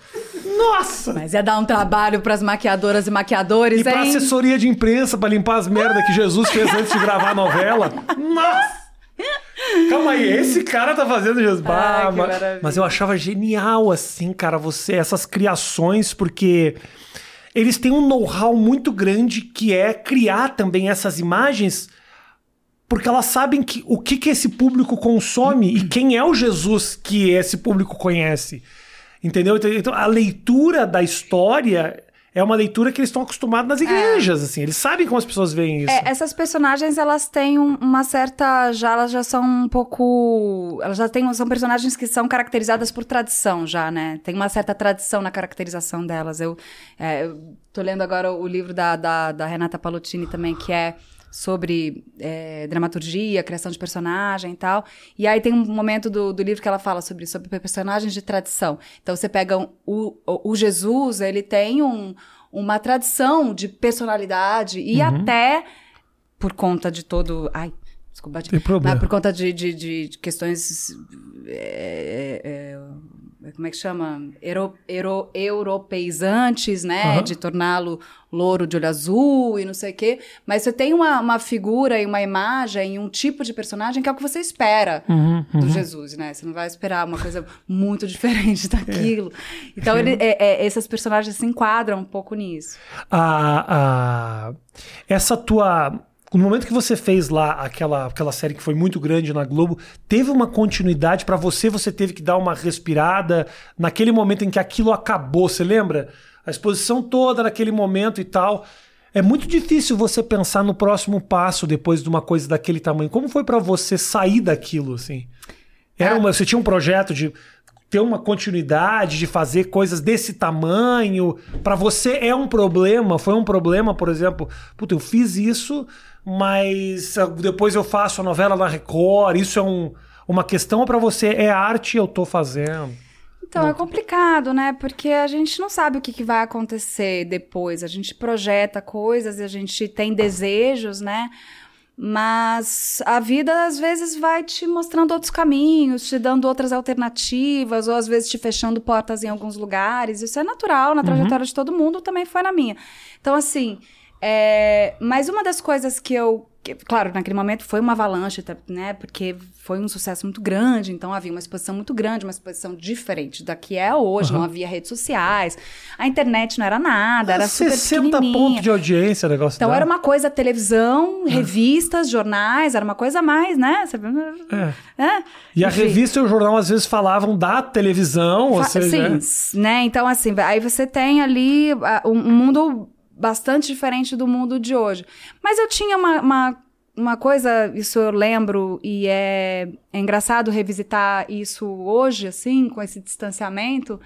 Speaker 1: Nossa!
Speaker 2: Mas ia dar um trabalho pras maquiadoras e maquiadores,
Speaker 1: E pra
Speaker 2: hein?
Speaker 1: assessoria de imprensa, pra limpar as merdas que Jesus fez antes de gravar a novela. Nossa! Calma aí, esse cara tá fazendo Jesus. Ah,
Speaker 2: que
Speaker 1: ma-
Speaker 2: maravilha.
Speaker 1: mas eu achava genial, assim, cara, você, essas criações, porque eles têm um know-how muito grande que é criar também essas imagens, porque elas sabem que, o que, que esse público consome e quem é o Jesus que esse público conhece. Entendeu? Então- Então, a leitura da história é uma leitura que eles estão acostumados nas igrejas, assim. Eles sabem como as pessoas veem isso.
Speaker 2: É, essas personagens, elas têm um- uma certa. Já elas já são um pouco. Elas já têm. São personagens que são caracterizadas por tradição, já, né? Tem uma certa tradição na caracterização delas. Eu, é, eu tô lendo agora o livro da, da, da Renata Palottini também, que é sobre é, dramaturgia, criação de personagem e tal. E aí tem um momento do, do livro que ela fala sobre, sobre personagens de tradição. Então você pega um- o, o, Jesus, ele tem um, uma tradição de personalidade e até por conta de todo. Ai, desculpa.
Speaker 1: Tem problema.
Speaker 2: Mas por conta de, de, de- de questões. é, é, é, como é que chama? Euro, euro, europeizantes, né?
Speaker 1: Aham.
Speaker 2: De torná-lo louro de olho azul e não sei o quê. Mas você tem uma, uma figura e uma imagem e um tipo de personagem que é o que você espera
Speaker 1: Uhum,
Speaker 2: do
Speaker 1: uhum.
Speaker 2: Jesus, né? Você não vai esperar uma coisa muito [LAUGHS] diferente daquilo.
Speaker 1: É.
Speaker 2: Então, ele, é, é, esses personagens se enquadram um pouco nisso.
Speaker 1: a, a- essa tua. No momento que você fez lá aquela, aquela série que foi muito grande na Globo, teve uma continuidade pra você? Você teve que dar uma respirada naquele momento em que aquilo acabou, você lembra? A exposição toda naquele momento e tal. É muito difícil você pensar no próximo passo depois de uma coisa daquele tamanho. Como foi pra você sair daquilo, assim? Era uma, você tinha um projeto de ter uma continuidade, de fazer coisas desse tamanho. Pra você é um problema? Foi um problema, por exemplo? Puta, eu fiz isso, mas ah, depois eu faço a novela na Record. Isso é um, uma questão pra você é arte eu tô fazendo?
Speaker 2: Então, é complicado, né? Porque a gente não sabe o que, que vai acontecer depois. A gente projeta coisas, a gente tem desejos, né? Mas a vida às vezes vai te mostrando outros caminhos, te dando outras alternativas, ou às vezes te fechando portas em alguns lugares. Isso é natural na trajetória de todo mundo, também foi na minha. Então, assim, é... mas uma das coisas que eu. que, claro, naquele momento foi uma avalanche, tá, né? Porque foi um sucesso muito grande, então havia uma exposição muito grande, uma exposição diferente da que é hoje. Não havia redes sociais, a internet não era nada, era super
Speaker 1: 60
Speaker 2: pequenininha.
Speaker 1: pontos de audiência o negócio
Speaker 2: Então era uma coisa televisão, revistas, jornais, era uma coisa a mais, né?
Speaker 1: É.
Speaker 2: É.
Speaker 1: E a
Speaker 2: Enfim.
Speaker 1: revista e o jornal às vezes falavam da televisão, ou
Speaker 2: Fa-
Speaker 1: seja,
Speaker 2: Sim,
Speaker 1: né?
Speaker 2: né? Então, assim, aí você tem ali um um mundo bastante diferente do mundo de hoje. Mas eu tinha uma, uma, uma coisa, isso eu lembro, e é, é engraçado revisitar isso hoje, assim, com esse distanciamento.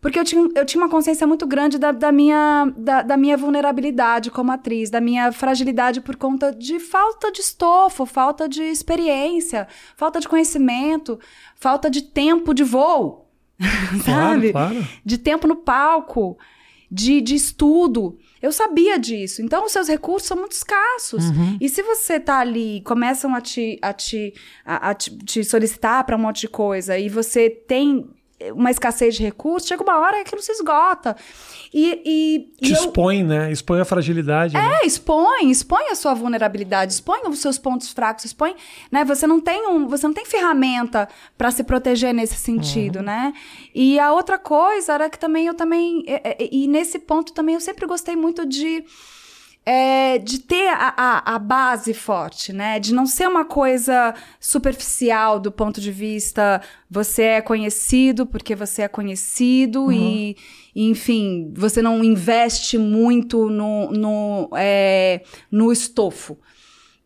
Speaker 2: Porque eu tinha, eu tinha uma consciência muito grande da, da minha, da, da minha vulnerabilidade como atriz, da minha fragilidade por conta de falta de estofo, falta de experiência, falta de conhecimento, falta de tempo de voo. [LAUGHS] sabe?
Speaker 1: Claro, claro.
Speaker 2: De tempo no palco, de, de estudo. Eu sabia disso. Então, os seus recursos são muito escassos.
Speaker 1: Uhum.
Speaker 2: E se você tá ali, começam a te, a te, a, a te, te solicitar para um monte de coisa e você tem uma escassez de recursos, chega uma hora que aquilo se esgota. E, e,
Speaker 1: Te
Speaker 2: e eu,
Speaker 1: expõe, né? Expõe a fragilidade. né?
Speaker 2: é, expõe, expõe a sua vulnerabilidade, expõe os seus pontos fracos, expõe, né? Você não tem um, você não tem ferramenta para se proteger nesse sentido, né? E a outra coisa era que também eu também e, e- e nesse ponto também eu sempre gostei muito de é, de ter a, a, a base forte, né? De não ser uma coisa superficial do ponto de vista você é conhecido porque você é conhecido e, e, enfim, você não investe muito no, no, é, no estofo.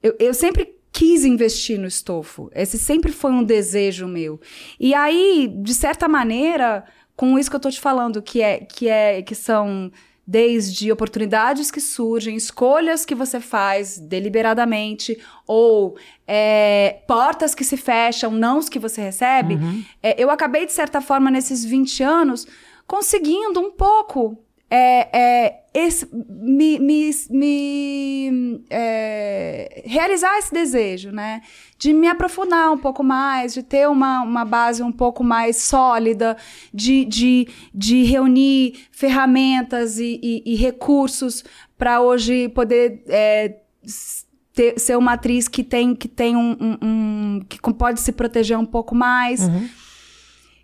Speaker 2: Eu, eu sempre quis investir no estofo. Esse sempre foi um desejo meu. E aí, de certa maneira, com isso que eu tô te falando, que é que é que são desde oportunidades que surgem, escolhas que você faz deliberadamente, ou é, portas que se fecham, nãos que você recebe, é, eu acabei, de certa forma, nesses 20 anos, conseguindo um pouco é, é esse, me, me, me é, realizar esse desejo, né? De me aprofundar um pouco mais, de ter uma, uma base um pouco mais sólida, de, de, de reunir ferramentas e, e, e recursos para hoje poder é, ter, ser uma atriz que tem, que tem um, um, um, que pode se proteger um pouco mais. Uhum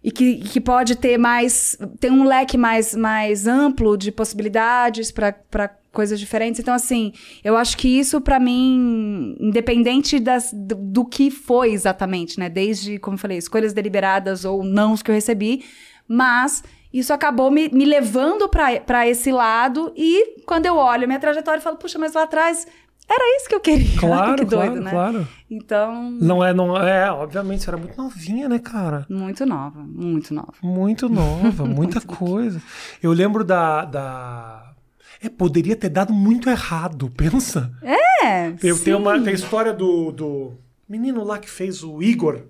Speaker 2: e que, que pode ter mais. tem um leque mais, mais amplo de possibilidades para coisas diferentes. Então, assim, eu acho que isso, para mim, independente das, do, do, que foi exatamente, né? Desde, como eu falei, escolhas deliberadas ou não que eu recebi, mas isso acabou me, me levando para esse lado. E quando eu olho minha trajetória, eu falo, puxa, mas lá atrás era isso que eu queria. [LAUGHS]
Speaker 1: Claro,
Speaker 2: que
Speaker 1: doido,
Speaker 2: claro,
Speaker 1: né? Claro.
Speaker 2: Então.
Speaker 1: Não é, não é, obviamente, você era muito novinha, né, cara?
Speaker 2: Muito nova, muito nova.
Speaker 1: Muito nova, [LAUGHS] muita coisa. Eu lembro da. da... É, poderia ter dado muito errado, pensa.
Speaker 2: É.
Speaker 1: Eu tenho uma tem a história do, do menino lá que fez o Igor.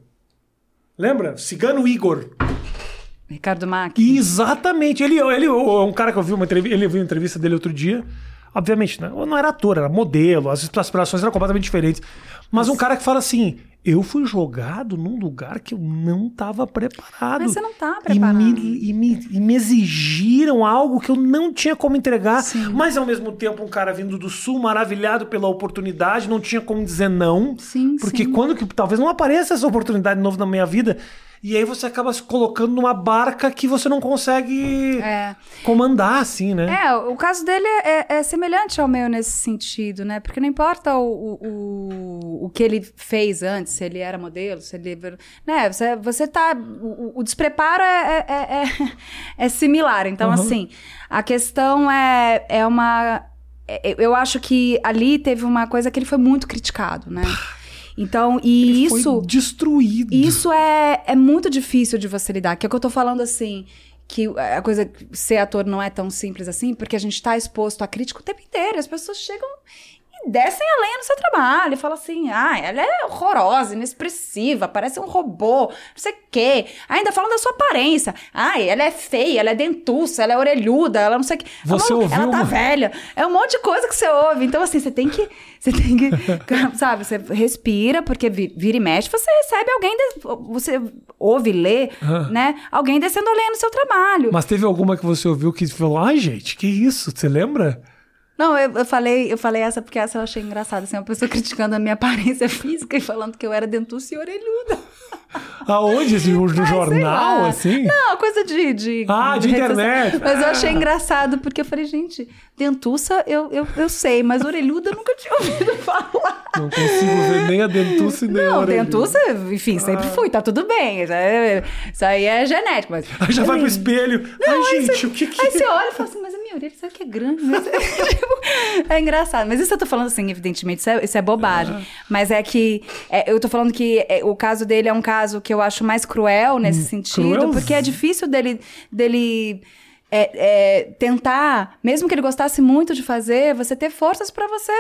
Speaker 1: Lembra? Cigano Igor.
Speaker 2: Ricardo Mack.
Speaker 1: Exatamente. Ele, ele, um cara que eu vi uma entrevista, ele viu uma entrevista dele outro dia. Obviamente, né? não era ator, era modelo, as aspirações eram completamente diferentes. Mas um cara que fala assim: eu fui jogado num lugar que eu não estava preparado.
Speaker 2: Mas você não tá preparado.
Speaker 1: E me, e me, e me exigiram algo que eu não tinha como entregar. Sim. Mas ao mesmo tempo, um cara vindo do sul, maravilhado pela oportunidade, não tinha como dizer não.
Speaker 2: Sim,
Speaker 1: porque
Speaker 2: sim.
Speaker 1: quando que talvez não apareça essa oportunidade de novo na minha vida. E aí você acaba se colocando numa barca que você não consegue
Speaker 2: é.
Speaker 1: comandar, assim, né?
Speaker 2: É, o caso dele é, é, semelhante ao meu nesse sentido, né? Porque não importa o, o, o que ele fez antes, se ele era modelo, se ele. Né? Você, você tá. O, o despreparo é, é, é, é similar. Então, uhum. assim, a questão é, é uma. É, eu acho que ali teve uma coisa que ele foi muito criticado, né? Então, e
Speaker 1: Ele
Speaker 2: isso.
Speaker 1: Foi destruído.
Speaker 2: Isso é, é muito difícil de você lidar. Que é o que eu tô falando assim. Que a coisa, ser ator não é tão simples assim, porque a gente tá exposto a crítica o tempo inteiro. As pessoas chegam descem a lenha no seu trabalho e falam assim: ah, ela é horrorosa, inexpressiva, parece um robô, não sei o quê. Ainda falam da sua aparência. Ah, ela é feia, ela é dentuça, ela é orelhuda, ela não sei o quê.
Speaker 1: Você
Speaker 2: ela,
Speaker 1: ouviu
Speaker 2: ela tá
Speaker 1: uma...
Speaker 2: velha. É um monte de coisa que você ouve. Então, assim, você tem que. Você tem que. [LAUGHS] sabe, você respira, porque vira e mexe, você recebe alguém. De, você ouve, lê, né? Alguém descendo a lenha no seu trabalho.
Speaker 1: Mas teve alguma que você ouviu que falou: ai, gente, que isso? Você lembra?
Speaker 2: Não, eu, eu, falei, eu falei essa porque essa eu achei engraçada. Assim, uma pessoa criticando a minha [LAUGHS] aparência física e falando que eu era dentuça e orelhuda.
Speaker 1: Aonde? Assim, [LAUGHS] no ah, jornal, assim?
Speaker 2: Não, coisa de. de
Speaker 1: ah, de, de internet.
Speaker 2: Mas eu achei engraçado, porque eu falei, gente, dentuça eu, eu, eu sei, mas orelhuda eu nunca tinha ouvido [LAUGHS] falar.
Speaker 1: Não consigo ver nem a dentuça e nem
Speaker 2: não,
Speaker 1: a orelhuda.
Speaker 2: dentuça, enfim, sempre ah. fui, tá tudo bem. É, isso aí é genético, mas.
Speaker 1: Aí já vai pro espelho. Não, Ai, gente,
Speaker 2: você,
Speaker 1: o que que.
Speaker 2: Aí você olha e fala assim, mas minha orelha, sabe que é grande? Mas, [LAUGHS] tipo, é engraçado. Mas isso eu tô falando assim, evidentemente, isso é, isso é bobagem. Ah. Mas é que. É, eu tô falando que é, o caso dele é um caso que eu acho mais cruel nesse hum, sentido, cruel? porque é difícil dele. dele é, é, tentar, mesmo que ele gostasse muito de fazer, você ter forças para você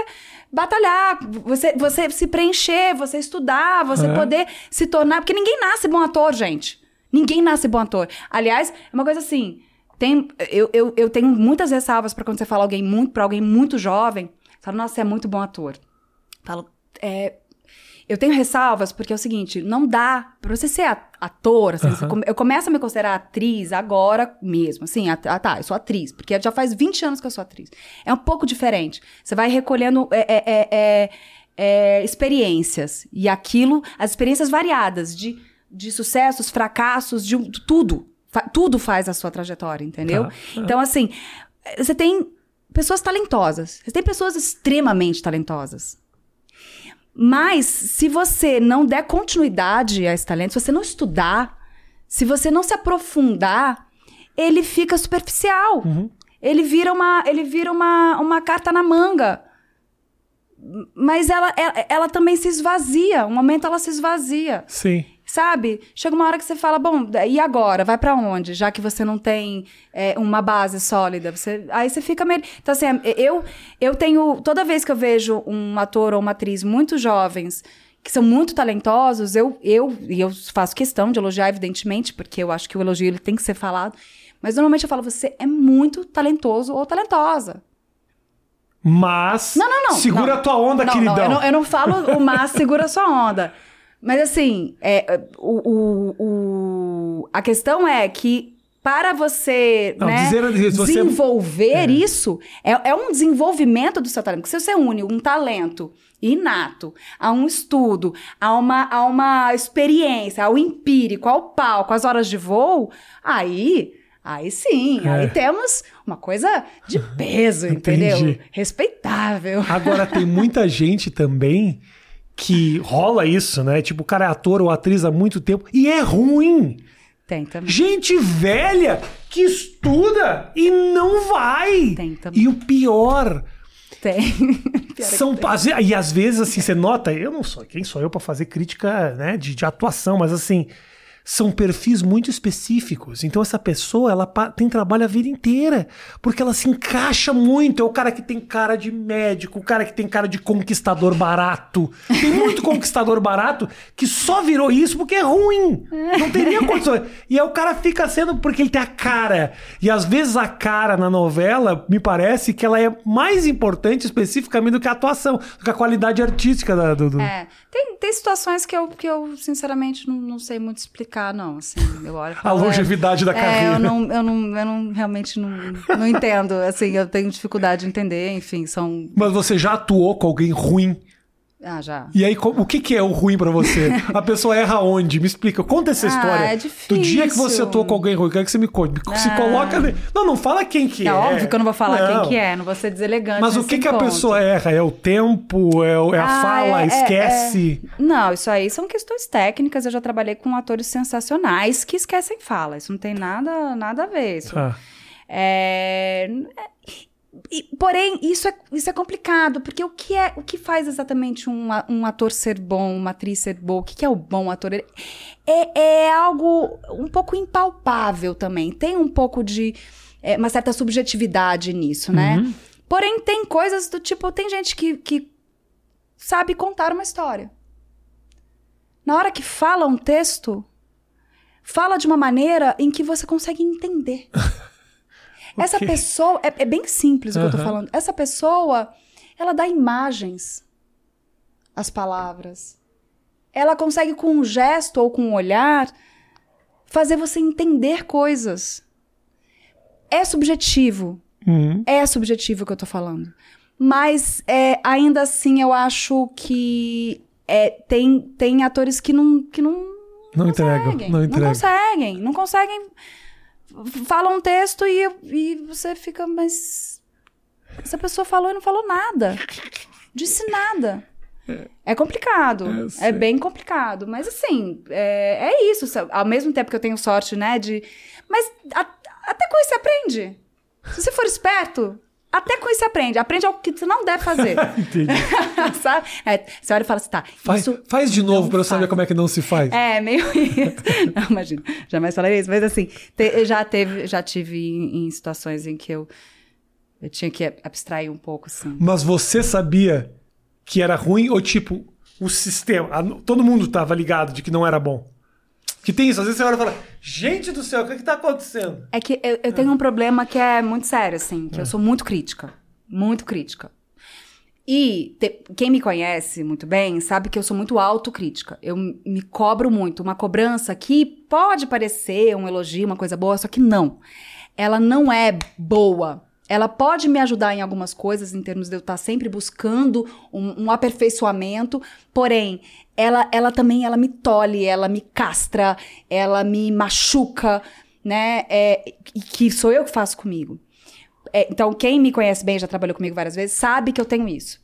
Speaker 2: batalhar, você, você se preencher, você estudar, você é. poder se tornar. Porque ninguém nasce bom ator, gente. Ninguém nasce bom ator. Aliás, é uma coisa assim. Tem, eu, eu, eu tenho muitas ressalvas para quando você fala alguém muito para alguém muito jovem. Fala, nossa, você é muito bom ator. Falo, é, eu tenho ressalvas porque é o seguinte, não dá para você ser ator, assim, uhum. eu começo a me considerar atriz agora mesmo, assim, ah tá, eu sou atriz, porque já faz 20 anos que eu sou atriz. É um pouco diferente. Você vai recolhendo é, é, é, é, é experiências e aquilo, as experiências variadas de, de sucessos, fracassos, de tudo, fa, tudo faz a sua trajetória, entendeu? Tá. Então assim, você tem pessoas talentosas, você tem pessoas extremamente talentosas. Mas, se você não der continuidade a esse talento, se você não estudar, se você não se aprofundar, ele fica superficial. Uhum. Ele vira uma, ele vira uma, uma carta na manga. Mas ela, ela, ela também se esvazia. Um momento ela se esvazia.
Speaker 1: Sim.
Speaker 2: Sabe? Chega uma hora que você fala, bom, e agora? Vai para onde? Já que você não tem é, uma base sólida. Você, aí você fica meio. Então, assim, eu, eu tenho. Toda vez que eu vejo um ator ou uma atriz muito jovens que são muito talentosos, eu, eu, e eu faço questão de elogiar, evidentemente, porque eu acho que o elogio ele tem que ser falado. Mas normalmente eu falo, você é muito talentoso ou talentosa.
Speaker 1: Mas.
Speaker 2: Não, não, não.
Speaker 1: Segura
Speaker 2: não,
Speaker 1: a tua onda,
Speaker 2: não,
Speaker 1: queridão.
Speaker 2: Não, eu, não, eu não falo o mas segura a sua onda. Mas assim, é, o, o, o, a questão é que para você,
Speaker 1: Não,
Speaker 2: né,
Speaker 1: você-
Speaker 2: desenvolver
Speaker 1: É.
Speaker 2: isso, é, é um desenvolvimento do seu talento. Porque se você une um talento inato a um estudo, a uma, a uma experiência, ao empírico, ao palco, às horas de voo, aí... Aí sim,
Speaker 1: É.
Speaker 2: aí temos uma coisa de peso, [LAUGHS] entendeu? Respeitável.
Speaker 1: Agora, tem muita gente também que rola isso, né? Tipo, o cara é ator ou atriz há muito tempo e é ruim.
Speaker 2: Tem também.
Speaker 1: Gente velha que estuda e não vai.
Speaker 2: Tem também.
Speaker 1: E o pior
Speaker 2: Tem. [LAUGHS] Pior
Speaker 1: são
Speaker 2: tem.
Speaker 1: às ve- e às vezes assim você nota, eu não sou, quem sou eu pra fazer crítica, né, de, de atuação, mas assim, são perfis muito específicos. Então essa pessoa, ela tem trabalho a vida inteira, porque ela se encaixa muito. É o cara que tem cara de médico, o cara que tem cara de conquistador barato. Tem muito [LAUGHS] conquistador barato que só virou isso porque é ruim. Não teria condições. E aí o cara fica sendo porque ele tem a cara. E às vezes a cara na novela, me parece que ela é mais importante especificamente do que a atuação, do que a qualidade artística da, do, do-
Speaker 2: É, tem, tem situações que eu, que eu sinceramente, não, não sei muito explicar, não. Assim, eu olho
Speaker 1: a
Speaker 2: é,
Speaker 1: longevidade da
Speaker 2: É,
Speaker 1: carreira.
Speaker 2: eu não, eu não, eu não realmente não, não entendo. Assim, eu tenho dificuldade de entender, enfim, são.
Speaker 1: Mas você já atuou com alguém ruim?
Speaker 2: Ah, já.
Speaker 1: E aí, o que, que é o ruim pra você? A pessoa erra onde? Me explica, conta essa
Speaker 2: Ah,
Speaker 1: história.
Speaker 2: é
Speaker 1: Do dia que você
Speaker 2: difícil.
Speaker 1: atuou com alguém ruim, quero que você me conte. Se
Speaker 2: Ah.
Speaker 1: coloca. ne- Não, não fala quem que
Speaker 2: É,
Speaker 1: é.
Speaker 2: óbvio que eu não vou falar
Speaker 1: Não.
Speaker 2: quem que é, não vou ser deselegante.
Speaker 1: Mas o que, que a pessoa erra? É o tempo? É, é a
Speaker 2: Ah,
Speaker 1: fala?
Speaker 2: é- é-
Speaker 1: esquece?
Speaker 2: é. Não, isso aí são questões técnicas. Eu já trabalhei com atores sensacionais que esquecem fala. Isso não tem nada, nada a ver. Isso
Speaker 1: Ah,
Speaker 2: É, e- porém, isso é, isso é complicado, porque o que, é, o que faz exatamente um, um ator ser bom, uma atriz ser boa? O que, que é o bom ator? É, é algo um pouco impalpável também. Tem um pouco de. é, uma certa subjetividade nisso, né?
Speaker 1: Uhum.
Speaker 2: Porém, tem coisas do tipo: tem gente que, que sabe contar uma história. Na hora que fala um texto, fala de uma maneira em que você consegue entender. [LAUGHS] Essa pessoa. É, é bem simples o que eu tô falando. Essa pessoa, ela dá imagens às palavras. Ela consegue, com um gesto ou com um olhar, fazer você entender coisas. É subjetivo.
Speaker 1: uhum.
Speaker 2: É subjetivo o que eu tô falando. Mas é, ainda assim eu acho que é, tem, tem atores que não, que não
Speaker 1: Não entregam.
Speaker 2: conseguem.
Speaker 1: Não
Speaker 2: Não
Speaker 1: entregam.
Speaker 2: conseguem. Não conseguem. Falam um texto e, e você fica, mas. Essa pessoa falou e não falou nada. Disse nada. É complicado.
Speaker 1: Eu
Speaker 2: É,
Speaker 1: sei.
Speaker 2: bem complicado. Mas assim, é, é isso. Ao mesmo tempo que eu tenho sorte, né? De. Mas a- até com isso você aprende. Se você for esperto, até com isso você aprende. Aprende algo que você não deve fazer. [LAUGHS]
Speaker 1: Entendi. [LAUGHS]
Speaker 2: Sabe? É, você olha e fala assim, tá.
Speaker 1: Faz, faz de novo pra eu saber como é que não se faz.
Speaker 2: é, meio [LAUGHS] isso. Não, imagina, jamais falaria isso. Mas assim, te- já, teve, já tive em, em situações em que eu, eu tinha que abstrair um pouco, assim.
Speaker 1: Mas você sabia que era ruim ou tipo, o sistema, a- todo mundo tava ligado de que não era bom? Que tem isso, às vezes você olha e fala, gente do céu, o que que tá acontecendo?
Speaker 2: É que eu, eu tenho um problema que é muito sério, assim, que eu sou muito crítica. Muito crítica. E te- quem me conhece muito bem sabe que eu sou muito autocrítica. Eu me cobro muito. Uma cobrança que pode parecer um elogio, uma coisa boa, só que não. Ela não é boa. Ela pode me ajudar em algumas coisas, em termos de eu estar sempre buscando um, um aperfeiçoamento, porém, ela, ela também ela me tolhe, ela me castra, ela me machuca, né? É, e que sou eu que faço comigo. É, então, quem me conhece bem, já trabalhou comigo várias vezes, sabe que eu tenho isso.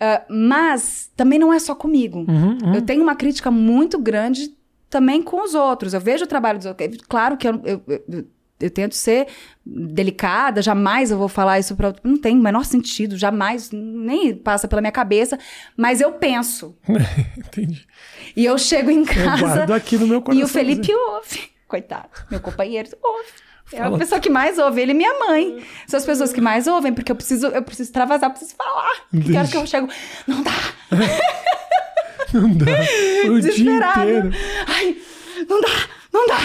Speaker 2: Ah, mas também não é só comigo.
Speaker 1: Uhum,
Speaker 2: Eu tenho uma crítica muito grande também com os outros. Eu vejo o trabalho dos outros. Claro que eu, eu, eu, eu- eu tento ser delicada, jamais eu vou falar isso para Não tem o menor sentido, jamais, nem passa pela minha cabeça. Mas eu penso. [LAUGHS]
Speaker 1: Entendi.
Speaker 2: E eu chego em
Speaker 1: Eu
Speaker 2: casa.
Speaker 1: guardo aqui no meu coração.
Speaker 2: E o Felipe ouve. Coitado. Meu companheiro ouve. É a pessoa que mais ouve, ele e minha mãe. São as pessoas que mais ouvem, porque eu preciso, eu preciso extravasar, eu preciso falar. Porque a hora que eu chego, não dá. [LAUGHS]
Speaker 1: Não dá. O inteiro.
Speaker 2: Ai, não dá, não dá.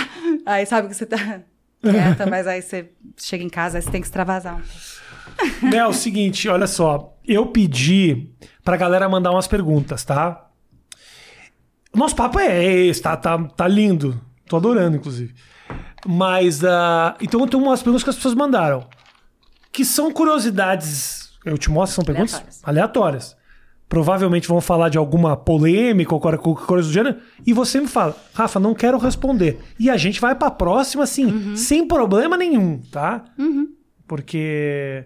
Speaker 2: Aí sabe que você tá quieta, [LAUGHS] mas aí você chega em casa, aí você tem que extravasar. um pouco. [LAUGHS]
Speaker 1: Né, é o seguinte, olha só. Eu pedi pra galera mandar umas perguntas, tá? Nosso papo é esse, tá, tá, tá lindo. Tô adorando, inclusive. Mas, ah, então tem umas perguntas que as pessoas mandaram. Que são curiosidades. Eu te mostro, são perguntas
Speaker 2: Aleatórias.
Speaker 1: aleatórias. Provavelmente vão falar de alguma polêmica ou qualquer coisa do gênero. E você me fala, Rafa, não quero responder. E a gente vai pra próxima, assim,
Speaker 2: Uhum.
Speaker 1: sem problema nenhum, tá? Porque.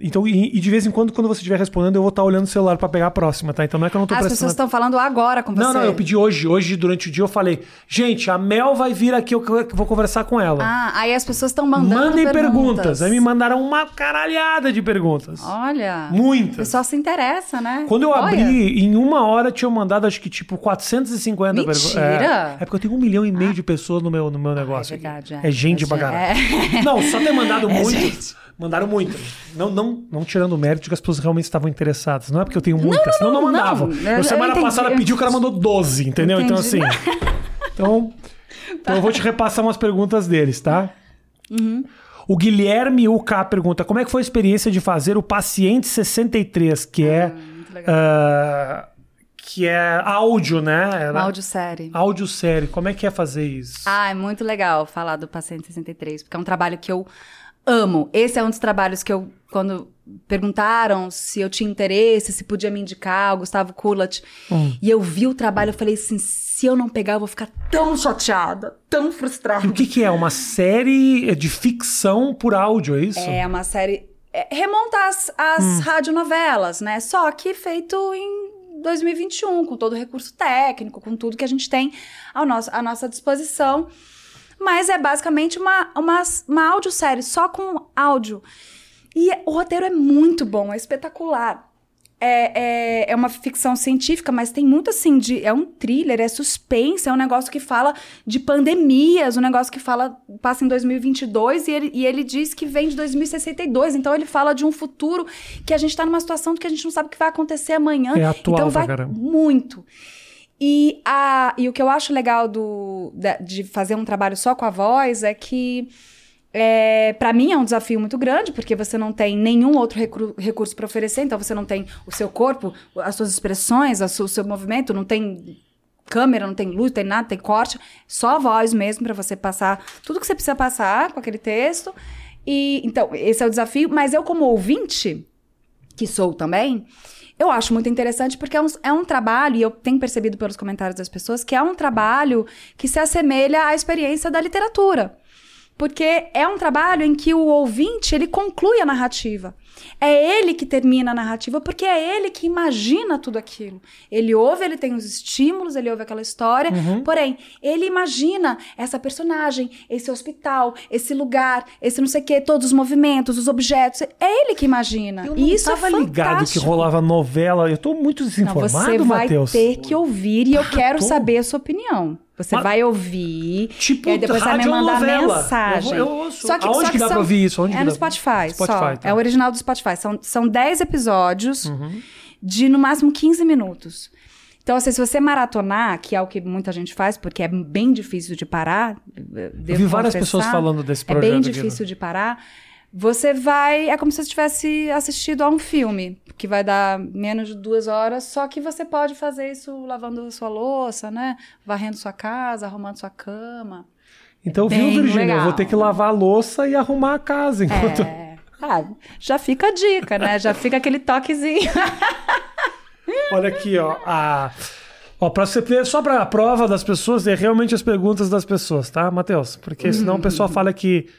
Speaker 1: Então, e, e de vez em quando, quando você estiver respondendo, eu vou estar olhando o celular pra pegar a próxima, tá? Então não é que eu não tô
Speaker 2: As
Speaker 1: prestando
Speaker 2: pessoas estão falando agora com você.
Speaker 1: Não, não, eu pedi hoje. Hoje, durante o dia, eu falei: gente, a Mel vai vir aqui, eu vou conversar com ela.
Speaker 2: Ah, aí as pessoas estão mandando
Speaker 1: Mandem perguntas.
Speaker 2: perguntas.
Speaker 1: Aí me mandaram uma caralhada de perguntas.
Speaker 2: Olha. O
Speaker 1: Muitas.
Speaker 2: pessoal se interessa, né?
Speaker 1: Quando eu
Speaker 2: Olha.
Speaker 1: abri, em uma hora tinham mandado acho que tipo 450 perguntas.
Speaker 2: Mentira!
Speaker 1: É, é porque eu tenho um milhão e meio de pessoas no meu, no meu negócio.
Speaker 2: é verdade, é.
Speaker 1: É gente
Speaker 2: É
Speaker 1: pra caralho.
Speaker 2: gente-
Speaker 1: Não, só ter mandado [LAUGHS]
Speaker 2: É
Speaker 1: muito.
Speaker 2: gente.
Speaker 1: Mandaram muito. Não, não, não tirando o mérito de que as pessoas realmente estavam interessadas. Não é porque eu tenho muitas, senão não
Speaker 2: não,
Speaker 1: mandavam.
Speaker 2: não.
Speaker 1: Eu, semana
Speaker 2: eu
Speaker 1: passada pediu, o cara mandou 12, entendeu? Então assim.
Speaker 2: Entendi.
Speaker 1: Então, [LAUGHS] então eu vou te repassar umas perguntas deles, tá?
Speaker 2: Uhum.
Speaker 1: O Guilherme UK pergunta: como é que foi a experiência de fazer o Paciente 63, que é. ah, que é áudio, né? Era-
Speaker 2: Uma audiosérie.
Speaker 1: Áudio série. Como é que é fazer isso?
Speaker 2: Ah, é muito legal falar do Paciente 63, porque é um trabalho que eu amo. Esse é um dos trabalhos que eu, quando perguntaram se eu tinha interesse, se podia me indicar, o Gustavo Kulat,
Speaker 1: Hum.
Speaker 2: e eu vi o trabalho, eu falei assim, se eu não pegar, eu vou ficar tão chateada, tão frustrada.
Speaker 1: O que, que é? Uma série de ficção por áudio, é isso?
Speaker 2: É uma série. é, remonta às, às
Speaker 1: Hum.
Speaker 2: radionovelas, né? Só que feito em 2021, com todo o recurso técnico, com tudo que a gente tem ao nosso, à nossa disposição. Mas é basicamente uma, uma, uma audiosérie, só com áudio. E o roteiro é muito bom, é espetacular. É, é, é uma ficção científica, mas tem muito assim de. É um thriller, é suspense, é um negócio que fala de pandemias, um negócio que fala. passa em 2022 e ele, e ele diz que vem de 2062. Então ele fala de um futuro que a gente tá numa situação que a gente não sabe o que vai acontecer amanhã.
Speaker 1: É atual
Speaker 2: então vai
Speaker 1: caramba.
Speaker 2: muito. E, a, e o que eu acho legal do, de fazer um trabalho só com a voz é que, é, para mim, é um desafio muito grande, porque você não tem nenhum outro recru- recurso para oferecer, então você não tem o seu corpo, as suas expressões, su- o seu movimento, não tem câmera, não tem luz, tem nada, tem corte, só a voz mesmo para você passar tudo que você precisa passar com aquele texto. E então, esse é o desafio, mas eu como ouvinte, que sou também, eu acho muito interessante porque é um, é um trabalho, e eu tenho percebido pelos comentários das pessoas, que é um trabalho que se assemelha à experiência da literatura. Porque é um trabalho em que o ouvinte, ele conclui a narrativa. É ele que termina a narrativa, porque é ele que imagina tudo aquilo. Ele ouve, ele tem os estímulos, ele ouve aquela história, porém, ele imagina essa personagem, esse hospital, esse lugar, esse não sei o quê, todos os movimentos, os objetos. É ele que imagina.
Speaker 1: Eu não
Speaker 2: e isso
Speaker 1: tava
Speaker 2: é
Speaker 1: ligado que rolava novela. Eu tô muito desinformado,
Speaker 2: você vai
Speaker 1: Matheus.
Speaker 2: ter que ouvir e eu quero
Speaker 1: tô.
Speaker 2: saber a sua opinião. Você
Speaker 1: Mas-
Speaker 2: vai ouvir
Speaker 1: Tipo
Speaker 2: e aí depois vai me mandar
Speaker 1: radionovela.
Speaker 2: mensagem.
Speaker 1: Eu eu ouço.
Speaker 2: Só que,
Speaker 1: Aonde
Speaker 2: só
Speaker 1: que
Speaker 2: que
Speaker 1: dá
Speaker 2: são,
Speaker 1: pra ouvir isso? Onde
Speaker 2: é no? Spotify,
Speaker 1: Spotify,
Speaker 2: só.
Speaker 1: tá.
Speaker 2: É o original do Spotify. São, são 10 episódios
Speaker 1: Uhum.
Speaker 2: de no máximo 15 minutos. Então, assim, se você maratonar, que é o que muita gente faz, porque é bem difícil de parar. Eu
Speaker 1: Eu vi várias pessoas falando desse
Speaker 2: É
Speaker 1: projeto.
Speaker 2: bem
Speaker 1: aqui, né?
Speaker 2: difícil de parar. Você vai. É como se você tivesse assistido a um filme, que vai dar menos de duas horas, só que você pode fazer isso lavando sua louça, né? Varrendo sua casa, arrumando sua cama.
Speaker 1: Então, viu,
Speaker 2: Bem
Speaker 1: Virgínia? Eu vou ter que lavar a louça e arrumar a casa enquanto.
Speaker 2: É. Ah, já fica a dica, né? Já fica aquele toquezinho. [LAUGHS]
Speaker 1: Olha aqui, ó. A... Ó, pra você ver, só pra prova das pessoas, é realmente as perguntas das pessoas, tá, Matheus? Porque senão o pessoal fala que.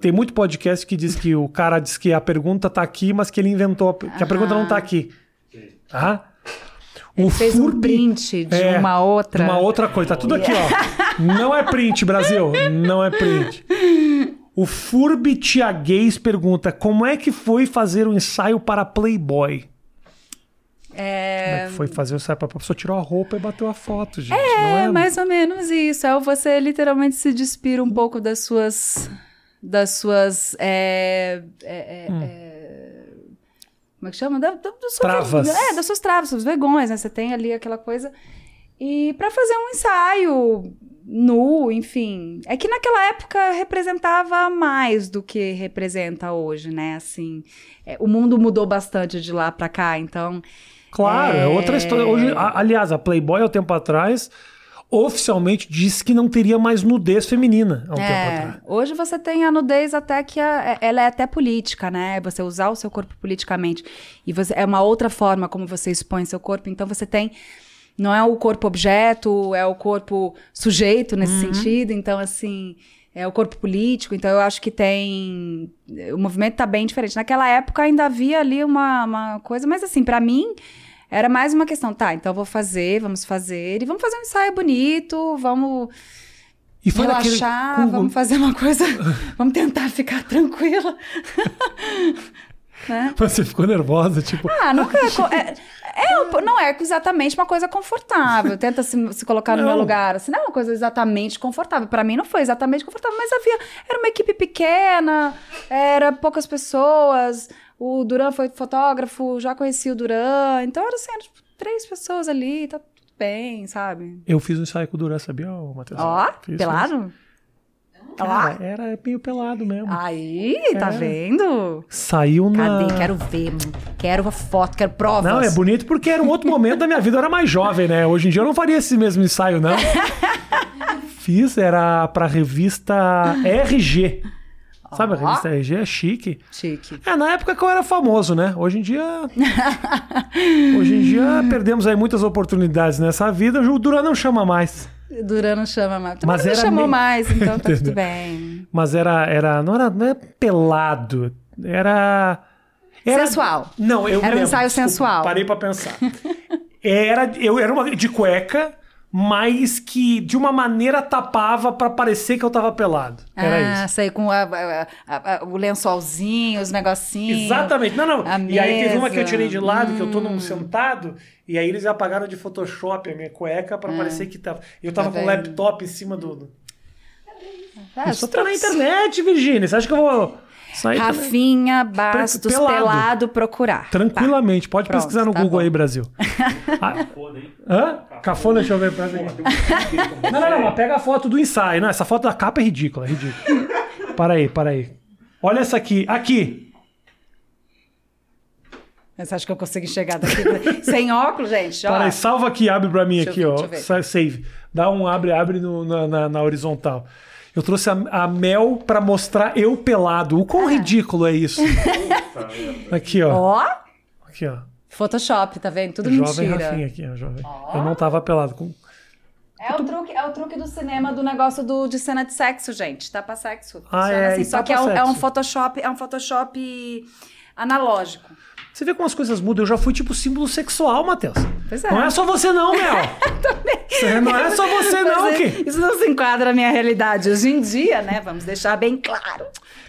Speaker 1: Tem muito podcast que diz que o cara diz que a pergunta tá aqui, mas que ele inventou, que a pergunta não tá aqui. Tá? O
Speaker 2: Fez um
Speaker 1: Furby-
Speaker 2: print de
Speaker 1: É,
Speaker 2: uma outra.
Speaker 1: de Uma outra coisa. Tá tudo aqui, ó. Não é print, Brasil. Não é print. O Furby Tiaguês pergunta: como é que foi fazer o ensaio para Playboy? Como é que foi fazer o ensaio para A pessoa tirou a roupa e bateu a foto, gente. não
Speaker 2: É mais ou menos isso. É você literalmente se despir um pouco das suas. Das suas. é, é, é,
Speaker 1: Hum.
Speaker 2: é, como é que chama? Da, da, da sua
Speaker 1: Travas.
Speaker 2: ver- É, das suas travas, seus vergões, né? Você tem ali aquela coisa. E pra fazer um ensaio nu, enfim. É que naquela época representava mais do que representa hoje, né? Assim, é, o mundo mudou bastante de lá pra cá, então.
Speaker 1: Claro, é,
Speaker 2: É.
Speaker 1: outra história. Hoje, a- aliás, a Playboy, há um tempo atrás, oficialmente disse que não teria mais nudez feminina há um tempo
Speaker 2: É,
Speaker 1: atrás.
Speaker 2: hoje você tem a nudez até que a- ela é até política, né? Você usar o seu corpo politicamente. E você, é uma outra forma como você expõe seu corpo. Então você tem. Não é o corpo objeto, é o corpo sujeito nesse sentido. Então, assim, é o corpo político. Então, eu acho que tem. O movimento tá bem diferente. Naquela época ainda havia ali uma, uma coisa, mas assim, pra mim. Era mais uma questão, tá, então vou fazer, vamos fazer, e vamos fazer um ensaio bonito, vamos
Speaker 1: E foi daquele.
Speaker 2: relaxar,
Speaker 1: com-
Speaker 2: vamos fazer uma coisa, [LAUGHS] vamos tentar ficar tranquila. né? [LAUGHS]
Speaker 1: Você ficou nervosa, tipo.
Speaker 2: Ah, nunca [LAUGHS] é, é, um não é exatamente uma coisa confortável. Tenta se, se colocar no
Speaker 1: Não.
Speaker 2: meu lugar. Assim, não é uma coisa exatamente confortável. Pra mim não foi exatamente confortável, mas havia era uma equipe pequena, era poucas pessoas. O Duran foi fotógrafo, já conhecia o Duran, então era assim, era, tipo, três pessoas ali, tá tudo bem, sabe?
Speaker 1: Eu fiz um ensaio com o Duran, sabia, Matheus?
Speaker 2: Ó,
Speaker 1: Fiz, fiz.
Speaker 2: pelado?
Speaker 1: Cara, era meio pelado mesmo.
Speaker 2: Aí, tá
Speaker 1: É.
Speaker 2: vendo?
Speaker 1: Saiu na.
Speaker 2: Cadê? Quero ver, mano. Quero a foto, quero provas.
Speaker 1: Não, é bonito porque era um outro momento da minha vida, eu era mais jovem, né? Hoje em dia eu não faria esse mesmo ensaio, não. [LAUGHS] Fiz, era pra revista RG. Sabe a revista RG? É chique.
Speaker 2: Chique.
Speaker 1: É, na época que eu era famoso, né? Hoje em dia. [LAUGHS] hoje em dia perdemos aí muitas oportunidades nessa vida. O Duran não chama mais.
Speaker 2: Duran não chama mais. Também
Speaker 1: Mas
Speaker 2: não me
Speaker 1: era
Speaker 2: chamou
Speaker 1: meio-
Speaker 2: mais, então tá [LAUGHS] tudo bem.
Speaker 1: Mas era. era não, era não era pelado. Era. era
Speaker 2: Sensual.
Speaker 1: Não, eu
Speaker 2: Era um ensaio sensual.
Speaker 1: Parei pra pensar. [LAUGHS] Era, eu era uma de cueca, mas que de uma maneira tapava pra parecer que eu tava pelado. Era
Speaker 2: ah,
Speaker 1: isso.
Speaker 2: sei, com a- a- a- o lençolzinho, os negocinhos.
Speaker 1: Exatamente. Não, não. E aí teve uma que eu
Speaker 2: mesa.
Speaker 1: tirei de lado, que eu tô num
Speaker 2: Hum.
Speaker 1: sentado, e aí eles apagaram de Photoshop a minha cueca pra parecer que tava. Eu tava
Speaker 2: Ah. Tá
Speaker 1: com o
Speaker 2: vendo?
Speaker 1: laptop em cima do.
Speaker 2: Ah,
Speaker 1: Isso
Speaker 2: os
Speaker 1: tá na
Speaker 2: trocos.
Speaker 1: internet, Virgínia. Você acha que eu vou também?
Speaker 2: Rafinha Bastos
Speaker 1: Pelado.
Speaker 2: pelado. procurar.
Speaker 1: Tranquilamente, pode
Speaker 2: Pronto,
Speaker 1: pesquisar no
Speaker 2: tá
Speaker 1: Google
Speaker 2: bom.
Speaker 1: aí, Brasil. [LAUGHS] Ah, Hã? Cafona, deixa eu ver. Pera aí. Não, não, não, mas pega a foto do ensaio. Não, essa foto da capa é ridícula, é ridícula. Para aí, para aí. Olha essa aqui. Aqui.
Speaker 2: Mas Você acha que eu consigo enxergar daqui? [LAUGHS] Sem óculos, gente? Ó.
Speaker 1: Para aí, salva aqui, abre pra mim
Speaker 2: Deixa
Speaker 1: aqui,
Speaker 2: ver,
Speaker 1: ó. Save. Dá um abre, abre no- na, na- na horizontal. Eu trouxe a, a Mel pra mostrar eu pelado. O quão ridículo é isso? [LAUGHS] aqui, ó.
Speaker 2: Ó,
Speaker 1: Aqui, ó.
Speaker 2: Photoshop, tá vendo? Tudo
Speaker 1: jovem
Speaker 2: mentira.
Speaker 1: Rafinha aqui, ó, jovem. Eu não tava pelado. Com...
Speaker 2: É o, truque, é o truque do cinema do negócio do, de cena de sexo, gente. Tapa sexo.
Speaker 1: Ah,
Speaker 2: Funciona
Speaker 1: é,
Speaker 2: assim.
Speaker 1: e
Speaker 2: Só que é um, é um. Photoshop, é um Photoshop analógico.
Speaker 1: Você vê como as coisas mudam. Eu já fui tipo símbolo sexual, Matheus.
Speaker 2: Pois é.
Speaker 1: Não é só você não, Mel. [LAUGHS] Também. Não é só você não,
Speaker 2: Mas é-
Speaker 1: que...
Speaker 2: Isso não se enquadra na minha realidade hoje em dia, né? Vamos deixar bem claro.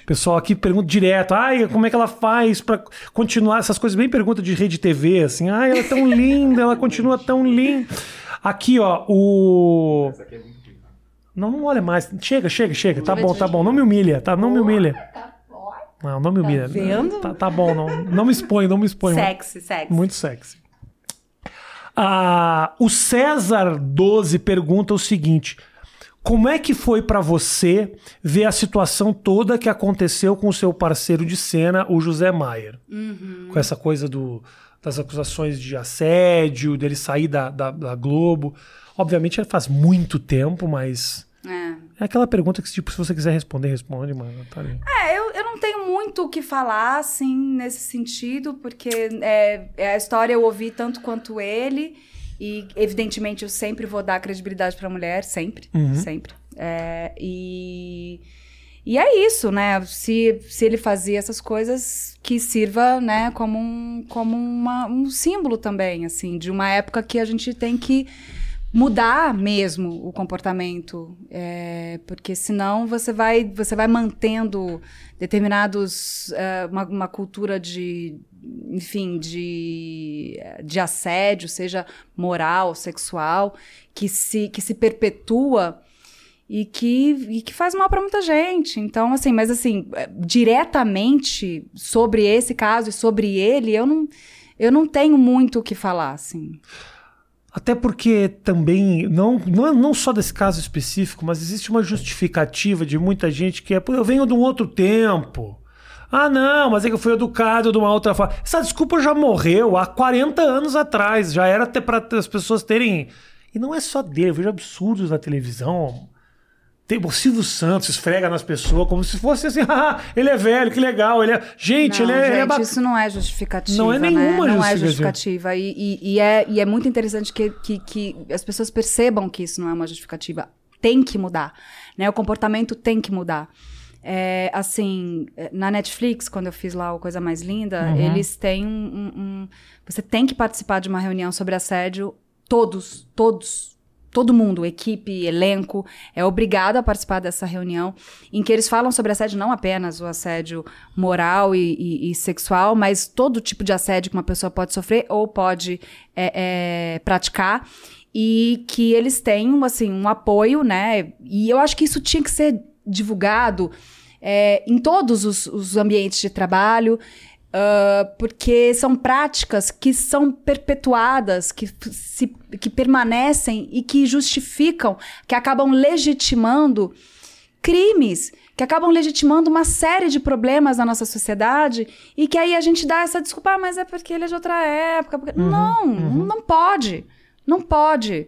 Speaker 1: Pessoal aqui pergunta direto. Ai, como é que ela faz pra continuar? Essas coisas bem pergunta de rede TV, assim. Ai, ela é tão linda, ela continua tão linda. Aqui, ó, o... Não, não olha mais. Chega, chega, chega. Tá bom, tá bom. Não me humilha, tá? Não me humilha. Não, não me humilha.
Speaker 2: vendo?
Speaker 1: Tá, tá bom, não, não me expõe, não me expõe.
Speaker 2: Sexy, sexy.
Speaker 1: Muito sexy. Ah, o César 12 pergunta o seguinte: Como é que foi pra você ver a situação toda que aconteceu com o seu parceiro de cena, o José Maier? Com essa coisa do, das acusações de assédio, dele sair da, da, da Globo. Obviamente faz muito tempo, mas
Speaker 2: É.
Speaker 1: é aquela pergunta que, tipo, se você quiser responder, responde, mano. Tá.
Speaker 2: É, eu, eu não tenho muito o que falar, assim, nesse sentido, porque é, é a história eu ouvi tanto quanto ele, e evidentemente eu sempre vou dar credibilidade pra mulher, sempre,
Speaker 1: Uhum.
Speaker 2: sempre. É, e, e é isso, né? Se, se ele fazia essas coisas, que sirva, né, como, um, como uma, um símbolo também, assim, de uma época que a gente tem que mudar mesmo o comportamento, é, porque senão você vai você vai mantendo determinados é, uma, uma cultura de enfim de, de assédio, seja moral, sexual, que se que se perpetua e que, e que faz mal para muita gente. Então, assim, mas assim, é, diretamente sobre esse caso e sobre ele, eu não, eu não tenho muito o que falar, assim.
Speaker 1: Até porque também, não, não, não só desse caso específico, mas existe uma justificativa de muita gente que é, eu venho de um outro tempo. Ah, não, mas é que eu fui educado de uma outra forma. Essa desculpa já morreu há 40 anos atrás. Já era até para as pessoas terem. E não é só dele, eu vejo absurdos na televisão. Tem, o Silvio Santos esfrega nas pessoas como se fosse assim, [LAUGHS] ah, ele é velho, que legal, ele é... Gente,
Speaker 2: não,
Speaker 1: ele é...
Speaker 2: Gente,
Speaker 1: ele é
Speaker 2: isso não é justificativa,
Speaker 1: Não é nenhuma
Speaker 2: né?
Speaker 1: justificativa.
Speaker 2: Não é justificativa. E, e, e, é, e é muito interessante que, que, que as pessoas percebam que isso não é uma justificativa. Tem que mudar, né? O comportamento tem que mudar. É, assim, na Netflix, quando eu fiz lá o Coisa Mais Linda, uhum. eles têm um, um, um... Você tem que participar de uma reunião sobre assédio, todos, todos, todo mundo, equipe, elenco, é obrigado a participar dessa reunião, em que eles falam sobre assédio, não apenas o assédio moral e, e, e sexual, mas todo tipo de assédio que uma pessoa pode sofrer ou pode é, é, praticar. E que eles tenham, assim, um apoio, né? E eu acho que isso tinha que ser divulgado é, em todos os, os ambientes de trabalho. Uh, porque são práticas que são perpetuadas, que, se, que permanecem e que justificam, que acabam legitimando crimes, que acabam legitimando uma série de problemas na nossa sociedade e que aí a gente dá essa desculpa, ah, mas é porque ele é de outra época. Porque... Uhum, não, uhum. não pode. Não pode.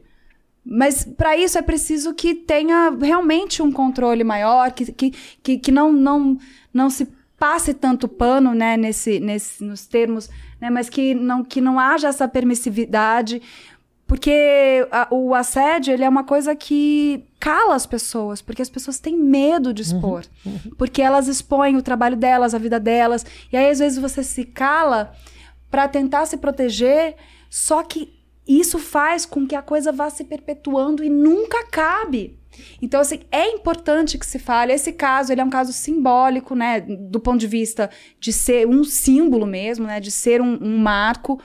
Speaker 2: Mas para isso é preciso que tenha realmente um controle maior, que, que, que, que não, não, não se passe tanto pano, né, nesse, nesse, nos termos, né, mas que não, que não haja essa permissividade, porque a, o assédio ele é uma coisa que cala as pessoas, porque as pessoas têm medo de expor, uhum, uhum. porque elas expõem o trabalho delas, a vida delas, e aí às vezes você se cala para tentar se proteger, só que isso faz com que a coisa vá se perpetuando e nunca acabe. Então, assim, é importante que se fale. Esse caso, ele é um caso simbólico, né? Do ponto de vista de ser um símbolo mesmo, né? De ser um, um marco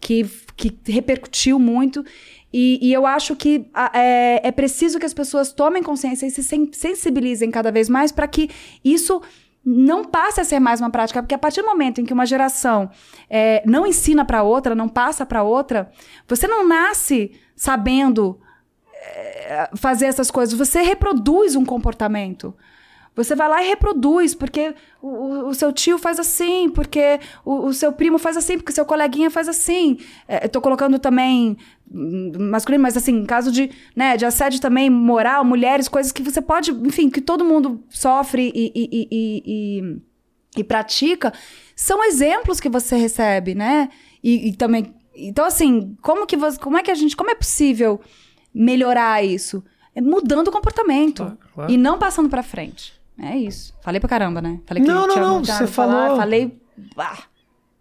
Speaker 2: que, que repercutiu muito. E, e eu acho que é, é preciso que as pessoas tomem consciência e se sensibilizem cada vez mais para que isso não passe a ser mais uma prática, porque a partir do momento em que uma geração é, não ensina para outra, não passa para outra, você não nasce sabendo fazer essas coisas, você reproduz um comportamento. Você vai lá e reproduz, porque o, o seu tio faz assim, porque o, o, seu primo faz assim, porque o seu coleguinha faz assim. É, Estou colocando também masculino, mas assim, em caso de, né, de assédio também moral, mulheres, coisas que você pode, enfim, que todo mundo sofre e, e, e, e, e pratica, são exemplos que você recebe, né? E, também. Então, assim, como que você. Como é que a gente. Como é possível melhorar isso? É mudando o comportamento claro, claro. e não passando para frente. É isso. Falei pra caramba, né? Falei
Speaker 1: que não, não, não. Você falou. Falar,
Speaker 2: falei.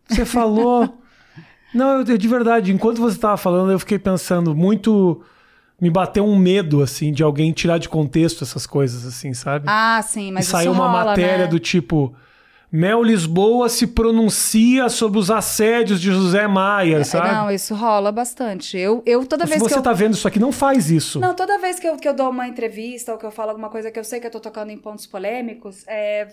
Speaker 1: Você falou. não, eu, de verdade, enquanto você estava falando, eu fiquei pensando muito. Me bateu um medo, assim, de alguém tirar de contexto essas coisas, assim, sabe?
Speaker 2: Ah, sim, mas.
Speaker 1: E saiu uma
Speaker 2: rola,
Speaker 1: matéria
Speaker 2: né?
Speaker 1: do tipo. Mel Lisboa se pronuncia sobre os assédios de José Maia, sabe?
Speaker 2: Não, isso rola bastante. Eu, eu toda
Speaker 1: Se
Speaker 2: vez
Speaker 1: você
Speaker 2: que eu...
Speaker 1: tá vendo isso aqui, não faz isso.
Speaker 2: Não, toda vez que eu, que eu dou uma entrevista ou que eu falo alguma coisa que eu sei que eu tô tocando em pontos polêmicos, é...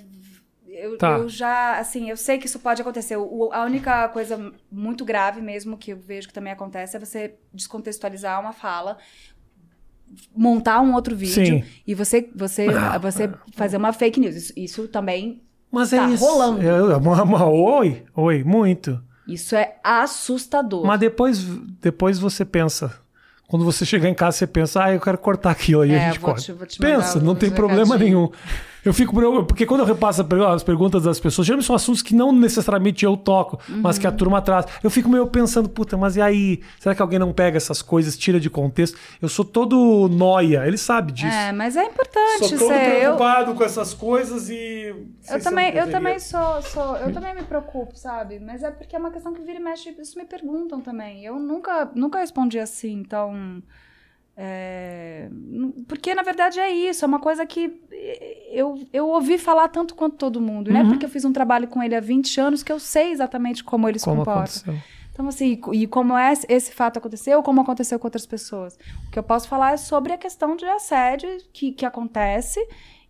Speaker 2: Eu,
Speaker 1: Tá.
Speaker 2: eu já, assim, eu sei que isso pode acontecer. O- a única coisa muito grave mesmo que eu vejo que também acontece é você descontextualizar uma fala, montar um outro vídeo
Speaker 1: Sim.
Speaker 2: e você, você, você fazer uma fake news. Isso, isso também,
Speaker 1: Mas
Speaker 2: Tá
Speaker 1: é isso.
Speaker 2: rolando.
Speaker 1: É, uma- uma- oi, oi, muito.
Speaker 2: isso é assustador.
Speaker 1: Mas depois, depois você pensa. Quando você chegar em casa, você pensa, ah, eu quero cortar aquilo aí,
Speaker 2: É,
Speaker 1: a gente corta.
Speaker 2: te- te
Speaker 1: pensa, não tem problema nenhum. Eu fico porque quando eu repasso as perguntas das pessoas, geralmente são assuntos que não necessariamente eu toco, mas
Speaker 2: Uhum.
Speaker 1: que a turma traz. Eu fico meio pensando, puta, mas e aí? Será que alguém não pega essas coisas, tira de contexto? Eu sou todo noia, ele sabe disso.
Speaker 2: É, mas é importante
Speaker 1: Sou todo
Speaker 2: ser. Eu,
Speaker 1: preocupado com essas coisas e.
Speaker 2: eu também, eu também sou, sou, eu também me preocupo, sabe? Mas é porque é uma questão que vira e mexe, isso me perguntam também. Eu nunca, nunca respondi assim, então. É, porque na verdade é isso, é uma coisa que eu, eu ouvi falar tanto quanto todo mundo. Não é
Speaker 1: Uhum.
Speaker 2: porque eu fiz um trabalho com ele há 20 anos que eu sei exatamente como ele se
Speaker 1: Como
Speaker 2: comporta.
Speaker 1: aconteceu?
Speaker 2: Então, assim, e como é, esse fato aconteceu, como aconteceu com outras pessoas. O que eu posso falar é sobre a questão de assédio que, que acontece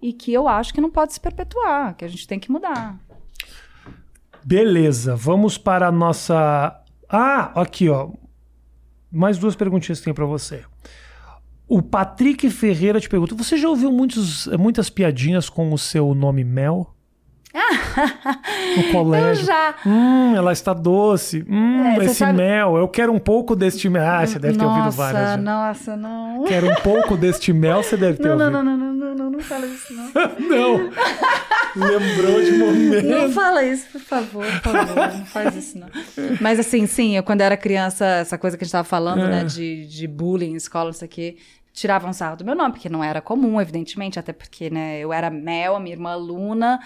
Speaker 2: e que eu acho que não pode se perpetuar, que a gente tem que mudar.
Speaker 1: Beleza, vamos para a nossa. Ah, aqui, ó. Mais duas perguntinhas que tem para você. O Patrick Ferreira te pergunta: você já ouviu muitos, muitas piadinhas com o seu nome Mel? [LAUGHS] no colégio. Eu
Speaker 2: já.
Speaker 1: Hum, ela está doce. Hum, é, esse sabe... mel. Eu quero um pouco deste mel. Ah, você deve ter
Speaker 2: nossa,
Speaker 1: ouvido várias. Já.
Speaker 2: Nossa, não.
Speaker 1: Quero um pouco deste mel, você deve ter
Speaker 2: não,
Speaker 1: ouvido.
Speaker 2: Não, não, não, não, não, não, fala isso, não. [LAUGHS]
Speaker 1: não. Lembrou de momento.
Speaker 2: Não fala isso, por favor, por favor. Não faz isso, não. Mas assim, sim, eu quando era criança, essa coisa que a gente estava falando, é. né, de, de bullying, escola, não sei o quê tiravam sarro do meu nome, porque não era comum, evidentemente, até porque, né, eu era Mel, a minha irmã Luna,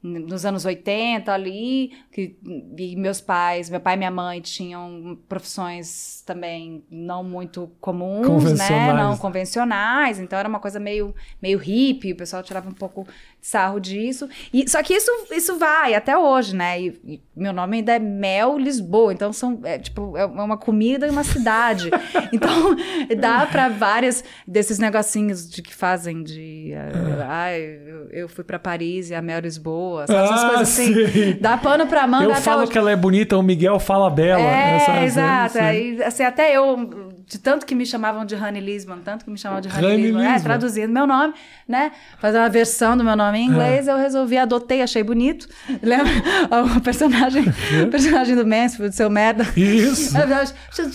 Speaker 2: nos anos 80 ali, que e meus pais, meu pai e minha mãe tinham profissões também não muito comuns, né? Não convencionais, então era uma coisa meio meio hippie, o pessoal tirava um pouco sarro disso. E só que isso isso vai até hoje, né? E, e meu nome ainda é Mel Lisboa, então são é, tipo é uma comida e uma cidade. [LAUGHS] então dá para várias desses negocinhos de que fazem de uh, ah, eu, eu fui para Paris e a Mel Lisboa boa, sabe? Essas ah, coisas assim. Sim. Dá pano pra manga.
Speaker 1: Eu falo hoje. que ela é bonita, o Miguel fala bela.
Speaker 2: É, essa, exato. Aí, assim, até eu, de tanto que me chamavam de Honey Lisbon, tanto que me chamavam de Honey, Honey Lisbon, é, traduzindo meu nome, né? Fazer uma versão do meu nome em inglês, é. eu resolvi, adotei, achei bonito. Lembra? [LAUGHS] O personagem, o personagem do Mansfield, seu merda.
Speaker 1: Isso.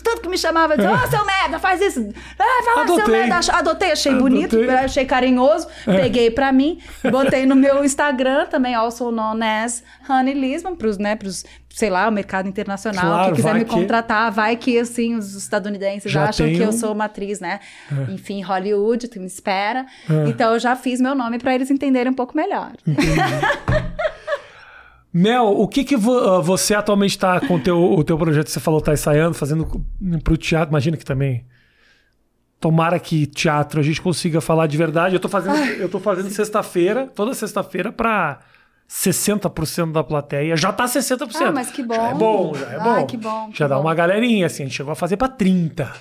Speaker 2: Tanto que me chamava, de, oh, seu merda, faz isso. Ah, fala, adotei. seu merda. Adotei, achei adotei. bonito, achei carinhoso, é. peguei pra mim, [LAUGHS] botei no meu Instagram também, also known as Honey Lisbon, pros, né, pros, sei lá, o mercado internacional claro, que quiser me contratar, vai que, assim, os estadunidenses já acham tenho... que eu sou uma atriz, né? É. Enfim, Hollywood, tu me espera. É. Então, eu já fiz meu nome para eles entenderem um pouco melhor. [LAUGHS]
Speaker 1: Mel, o que que vo ah, você atualmente está com o teu, o teu projeto? Você falou tá ensaiando, fazendo para o teatro. Imagina que também Tomara que teatro a gente consiga falar de verdade. Eu tô fazendo, eu tô fazendo sexta-feira, toda sexta-feira, para 60% da plateia. Já tá 60%.
Speaker 2: Ah, mas que bom.
Speaker 1: Já é bom, já é bom.
Speaker 2: Ah, que bom.
Speaker 1: Já
Speaker 2: que
Speaker 1: dá
Speaker 2: bom.
Speaker 1: uma galerinha, assim. A gente chegou a fazer para 30%.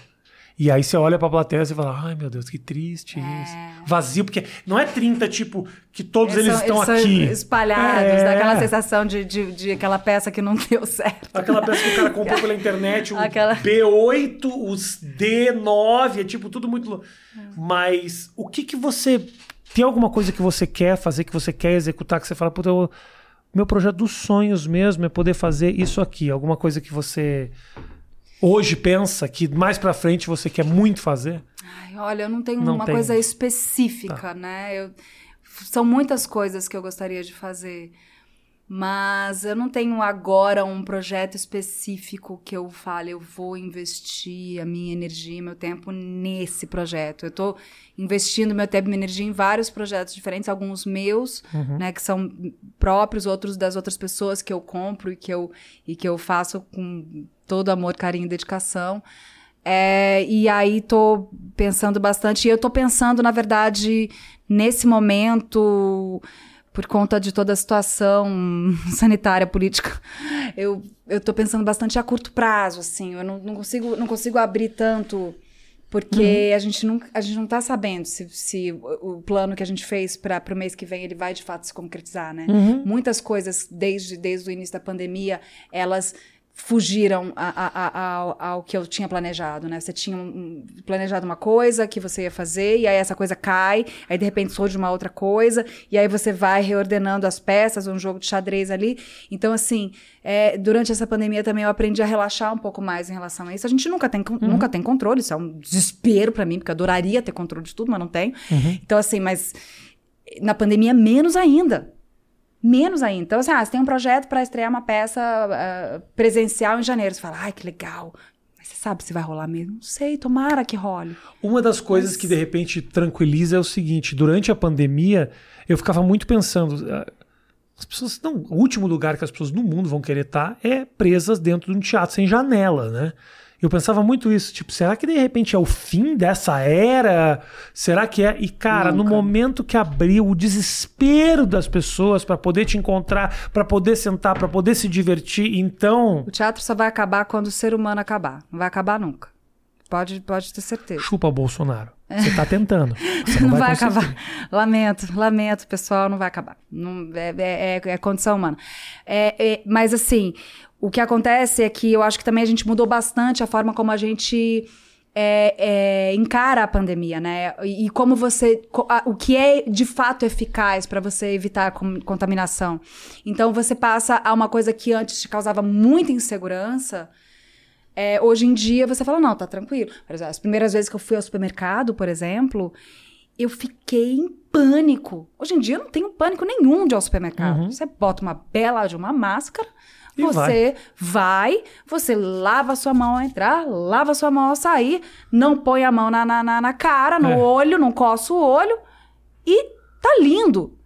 Speaker 1: E aí você olha pra plateia e fala, ai meu Deus, que triste é. isso. Vazio, porque não é 30, tipo, que todos eles, eles estão eles aqui.
Speaker 2: espalhados, é. daquela sensação de, de, de, aquela peça que não [LAUGHS] deu certo.
Speaker 1: Aquela peça que o cara comprou pela internet, o aquela... B8, os D9, é tipo tudo muito. Mas o que que você. Tem alguma coisa que você quer fazer, que você quer executar, que você fala, puta, eu, meu projeto dos sonhos mesmo é poder fazer isso aqui. Alguma coisa que você hoje pensa que mais para frente você quer muito fazer?
Speaker 2: Ai, olha, eu não tenho não uma tem. coisa específica, tá. né? Eu, são muitas coisas que eu gostaria de fazer. Mas eu não tenho agora um projeto específico que eu fale, eu vou investir a minha energia, meu tempo nesse projeto. Eu estou investindo meu tempo e minha energia em vários projetos diferentes, alguns meus, uhum. né, que são próprios, outros das outras pessoas que eu compro e que eu, e que eu faço com todo amor, carinho e dedicação. É, e aí tô pensando bastante. E eu tô pensando, na verdade, nesse momento por conta de toda a situação [LAUGHS] sanitária, política, eu, eu tô pensando bastante a curto prazo, assim. Eu não, não consigo, não consigo abrir tanto, porque uhum. a, gente não, a gente não tá sabendo se, se o, o plano que a gente fez para o mês que vem, ele vai de fato se concretizar, né? Uhum. Muitas coisas, desde, desde o início da pandemia, elas fugiram a, a, a, ao, que eu tinha planejado, né? Você tinha um, planejado uma coisa que você ia fazer, e aí essa coisa cai, aí de repente surge uma outra coisa, e aí você vai reordenando as peças, um jogo de xadrez ali. Então, assim, é, durante essa pandemia também eu aprendi a relaxar um pouco mais em relação a isso. A gente nunca tem, uhum. nunca tem controle, isso é um desespero para mim, porque eu adoraria ter controle de tudo, mas não tenho. Uhum. Então, assim, mas na pandemia menos ainda menos ainda. Então, assim, ah, você tem um projeto para estrear uma peça uh, presencial em janeiro. Você fala, ai, que legal. Mas você sabe se vai rolar mesmo? Não sei, tomara que role.
Speaker 1: Uma das coisas Mas... que de repente tranquiliza é o seguinte: durante a pandemia, eu ficava muito pensando. Ah, as pessoas. Não, o último lugar que as pessoas no mundo vão querer estar é presas dentro de um teatro sem janela, né? Eu pensava muito isso, tipo, será que de repente é o fim dessa era? Será que é? E cara, no
Speaker 2: Nunca.
Speaker 1: momento que abriu o desespero das pessoas pra poder te encontrar, pra poder sentar, pra poder se divertir, então
Speaker 2: O teatro só vai acabar quando o ser humano acabar. Não vai acabar nunca. Pode, pode ter certeza.
Speaker 1: chupa Bolsonaro. Você tá tentando. Você
Speaker 2: Não,
Speaker 1: não,
Speaker 2: vai,
Speaker 1: conseguir.
Speaker 2: acabar. Lamento, lamento, pessoal, não vai acabar. Não, é, é- é- é condição humana. É- é- mas, assim, o que acontece é que eu acho que também a gente mudou bastante a forma como a gente é, encara a pandemia, né? E, e como você. a- O que é de fato eficaz para você evitar a contaminação. Então, você passa a uma coisa que antes te causava muita insegurança. É, hoje em dia você fala, não, tá tranquilo. As primeiras vezes que eu fui ao supermercado, por exemplo, eu fiquei em pânico. Hoje em dia eu não tenho pânico nenhum de ir ao supermercado. Você bota uma bela de uma máscara,
Speaker 1: E
Speaker 2: você vai. você lava a sua mão ao entrar, lava a sua mão ao sair, não põe a mão na, na, na- na cara, no
Speaker 1: É.
Speaker 2: olho, não coça o olho e tá lindo.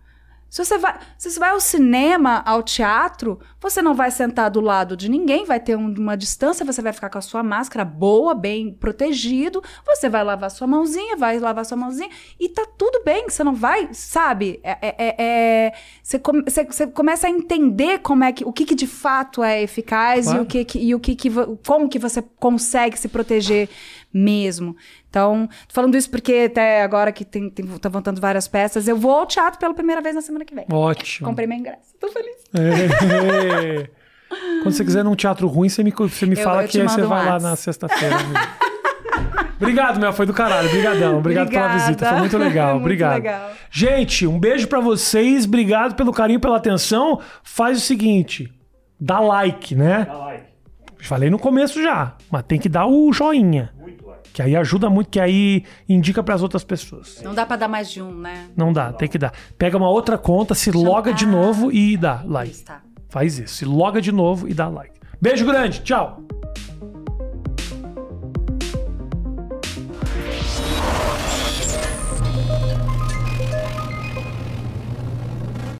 Speaker 2: Se você, vai, se você vai ao cinema, ao teatro, você não vai sentar do lado de ninguém, vai ter um- uma distância, você vai ficar com a sua máscara boa, bem protegido, você vai lavar sua mãozinha, vai lavar sua mãozinha, e tá tudo bem, você não vai, sabe? É, é- é- é- você, come- você- você começa a entender como é que, o que, que de fato é eficaz e
Speaker 1: Claro.
Speaker 2: o que, que- e o que, que como que você consegue se proteger mesmo. Então, tô falando isso porque até agora que tem, tem, tá voltando várias peças, eu vou ao teatro pela primeira vez na semana que vem.
Speaker 1: Ótimo.
Speaker 2: Comprei meu ingresso. Tô feliz.
Speaker 1: É. Quando você quiser num teatro ruim, você me, você me
Speaker 2: Eu-
Speaker 1: fala
Speaker 2: eu
Speaker 1: que aí você
Speaker 2: um
Speaker 1: vai lá na sexta-feira. Obrigado, Mel. Foi do caralho. Obrigadão. Obrigado pela
Speaker 2: Obrigada.
Speaker 1: visita. Foi muito legal. [LAUGHS]
Speaker 2: Muito
Speaker 1: Obrigado.
Speaker 2: legal.
Speaker 1: Gente, um beijo pra vocês. Obrigado pelo carinho, pela atenção. Faz o seguinte: dá like, né?
Speaker 3: Dá like.
Speaker 1: Falei no começo já, mas tem que dar o joinha. Que aí ajuda muito, que aí indica pras outras pessoas.
Speaker 2: Não dá pra dar mais de um, né?
Speaker 1: Não dá, tem que dar. Pega uma outra conta, se loga de novo e dá like.
Speaker 2: Tá.
Speaker 1: Faz isso. Se loga de novo e dá like. Beijo grande. Tchau.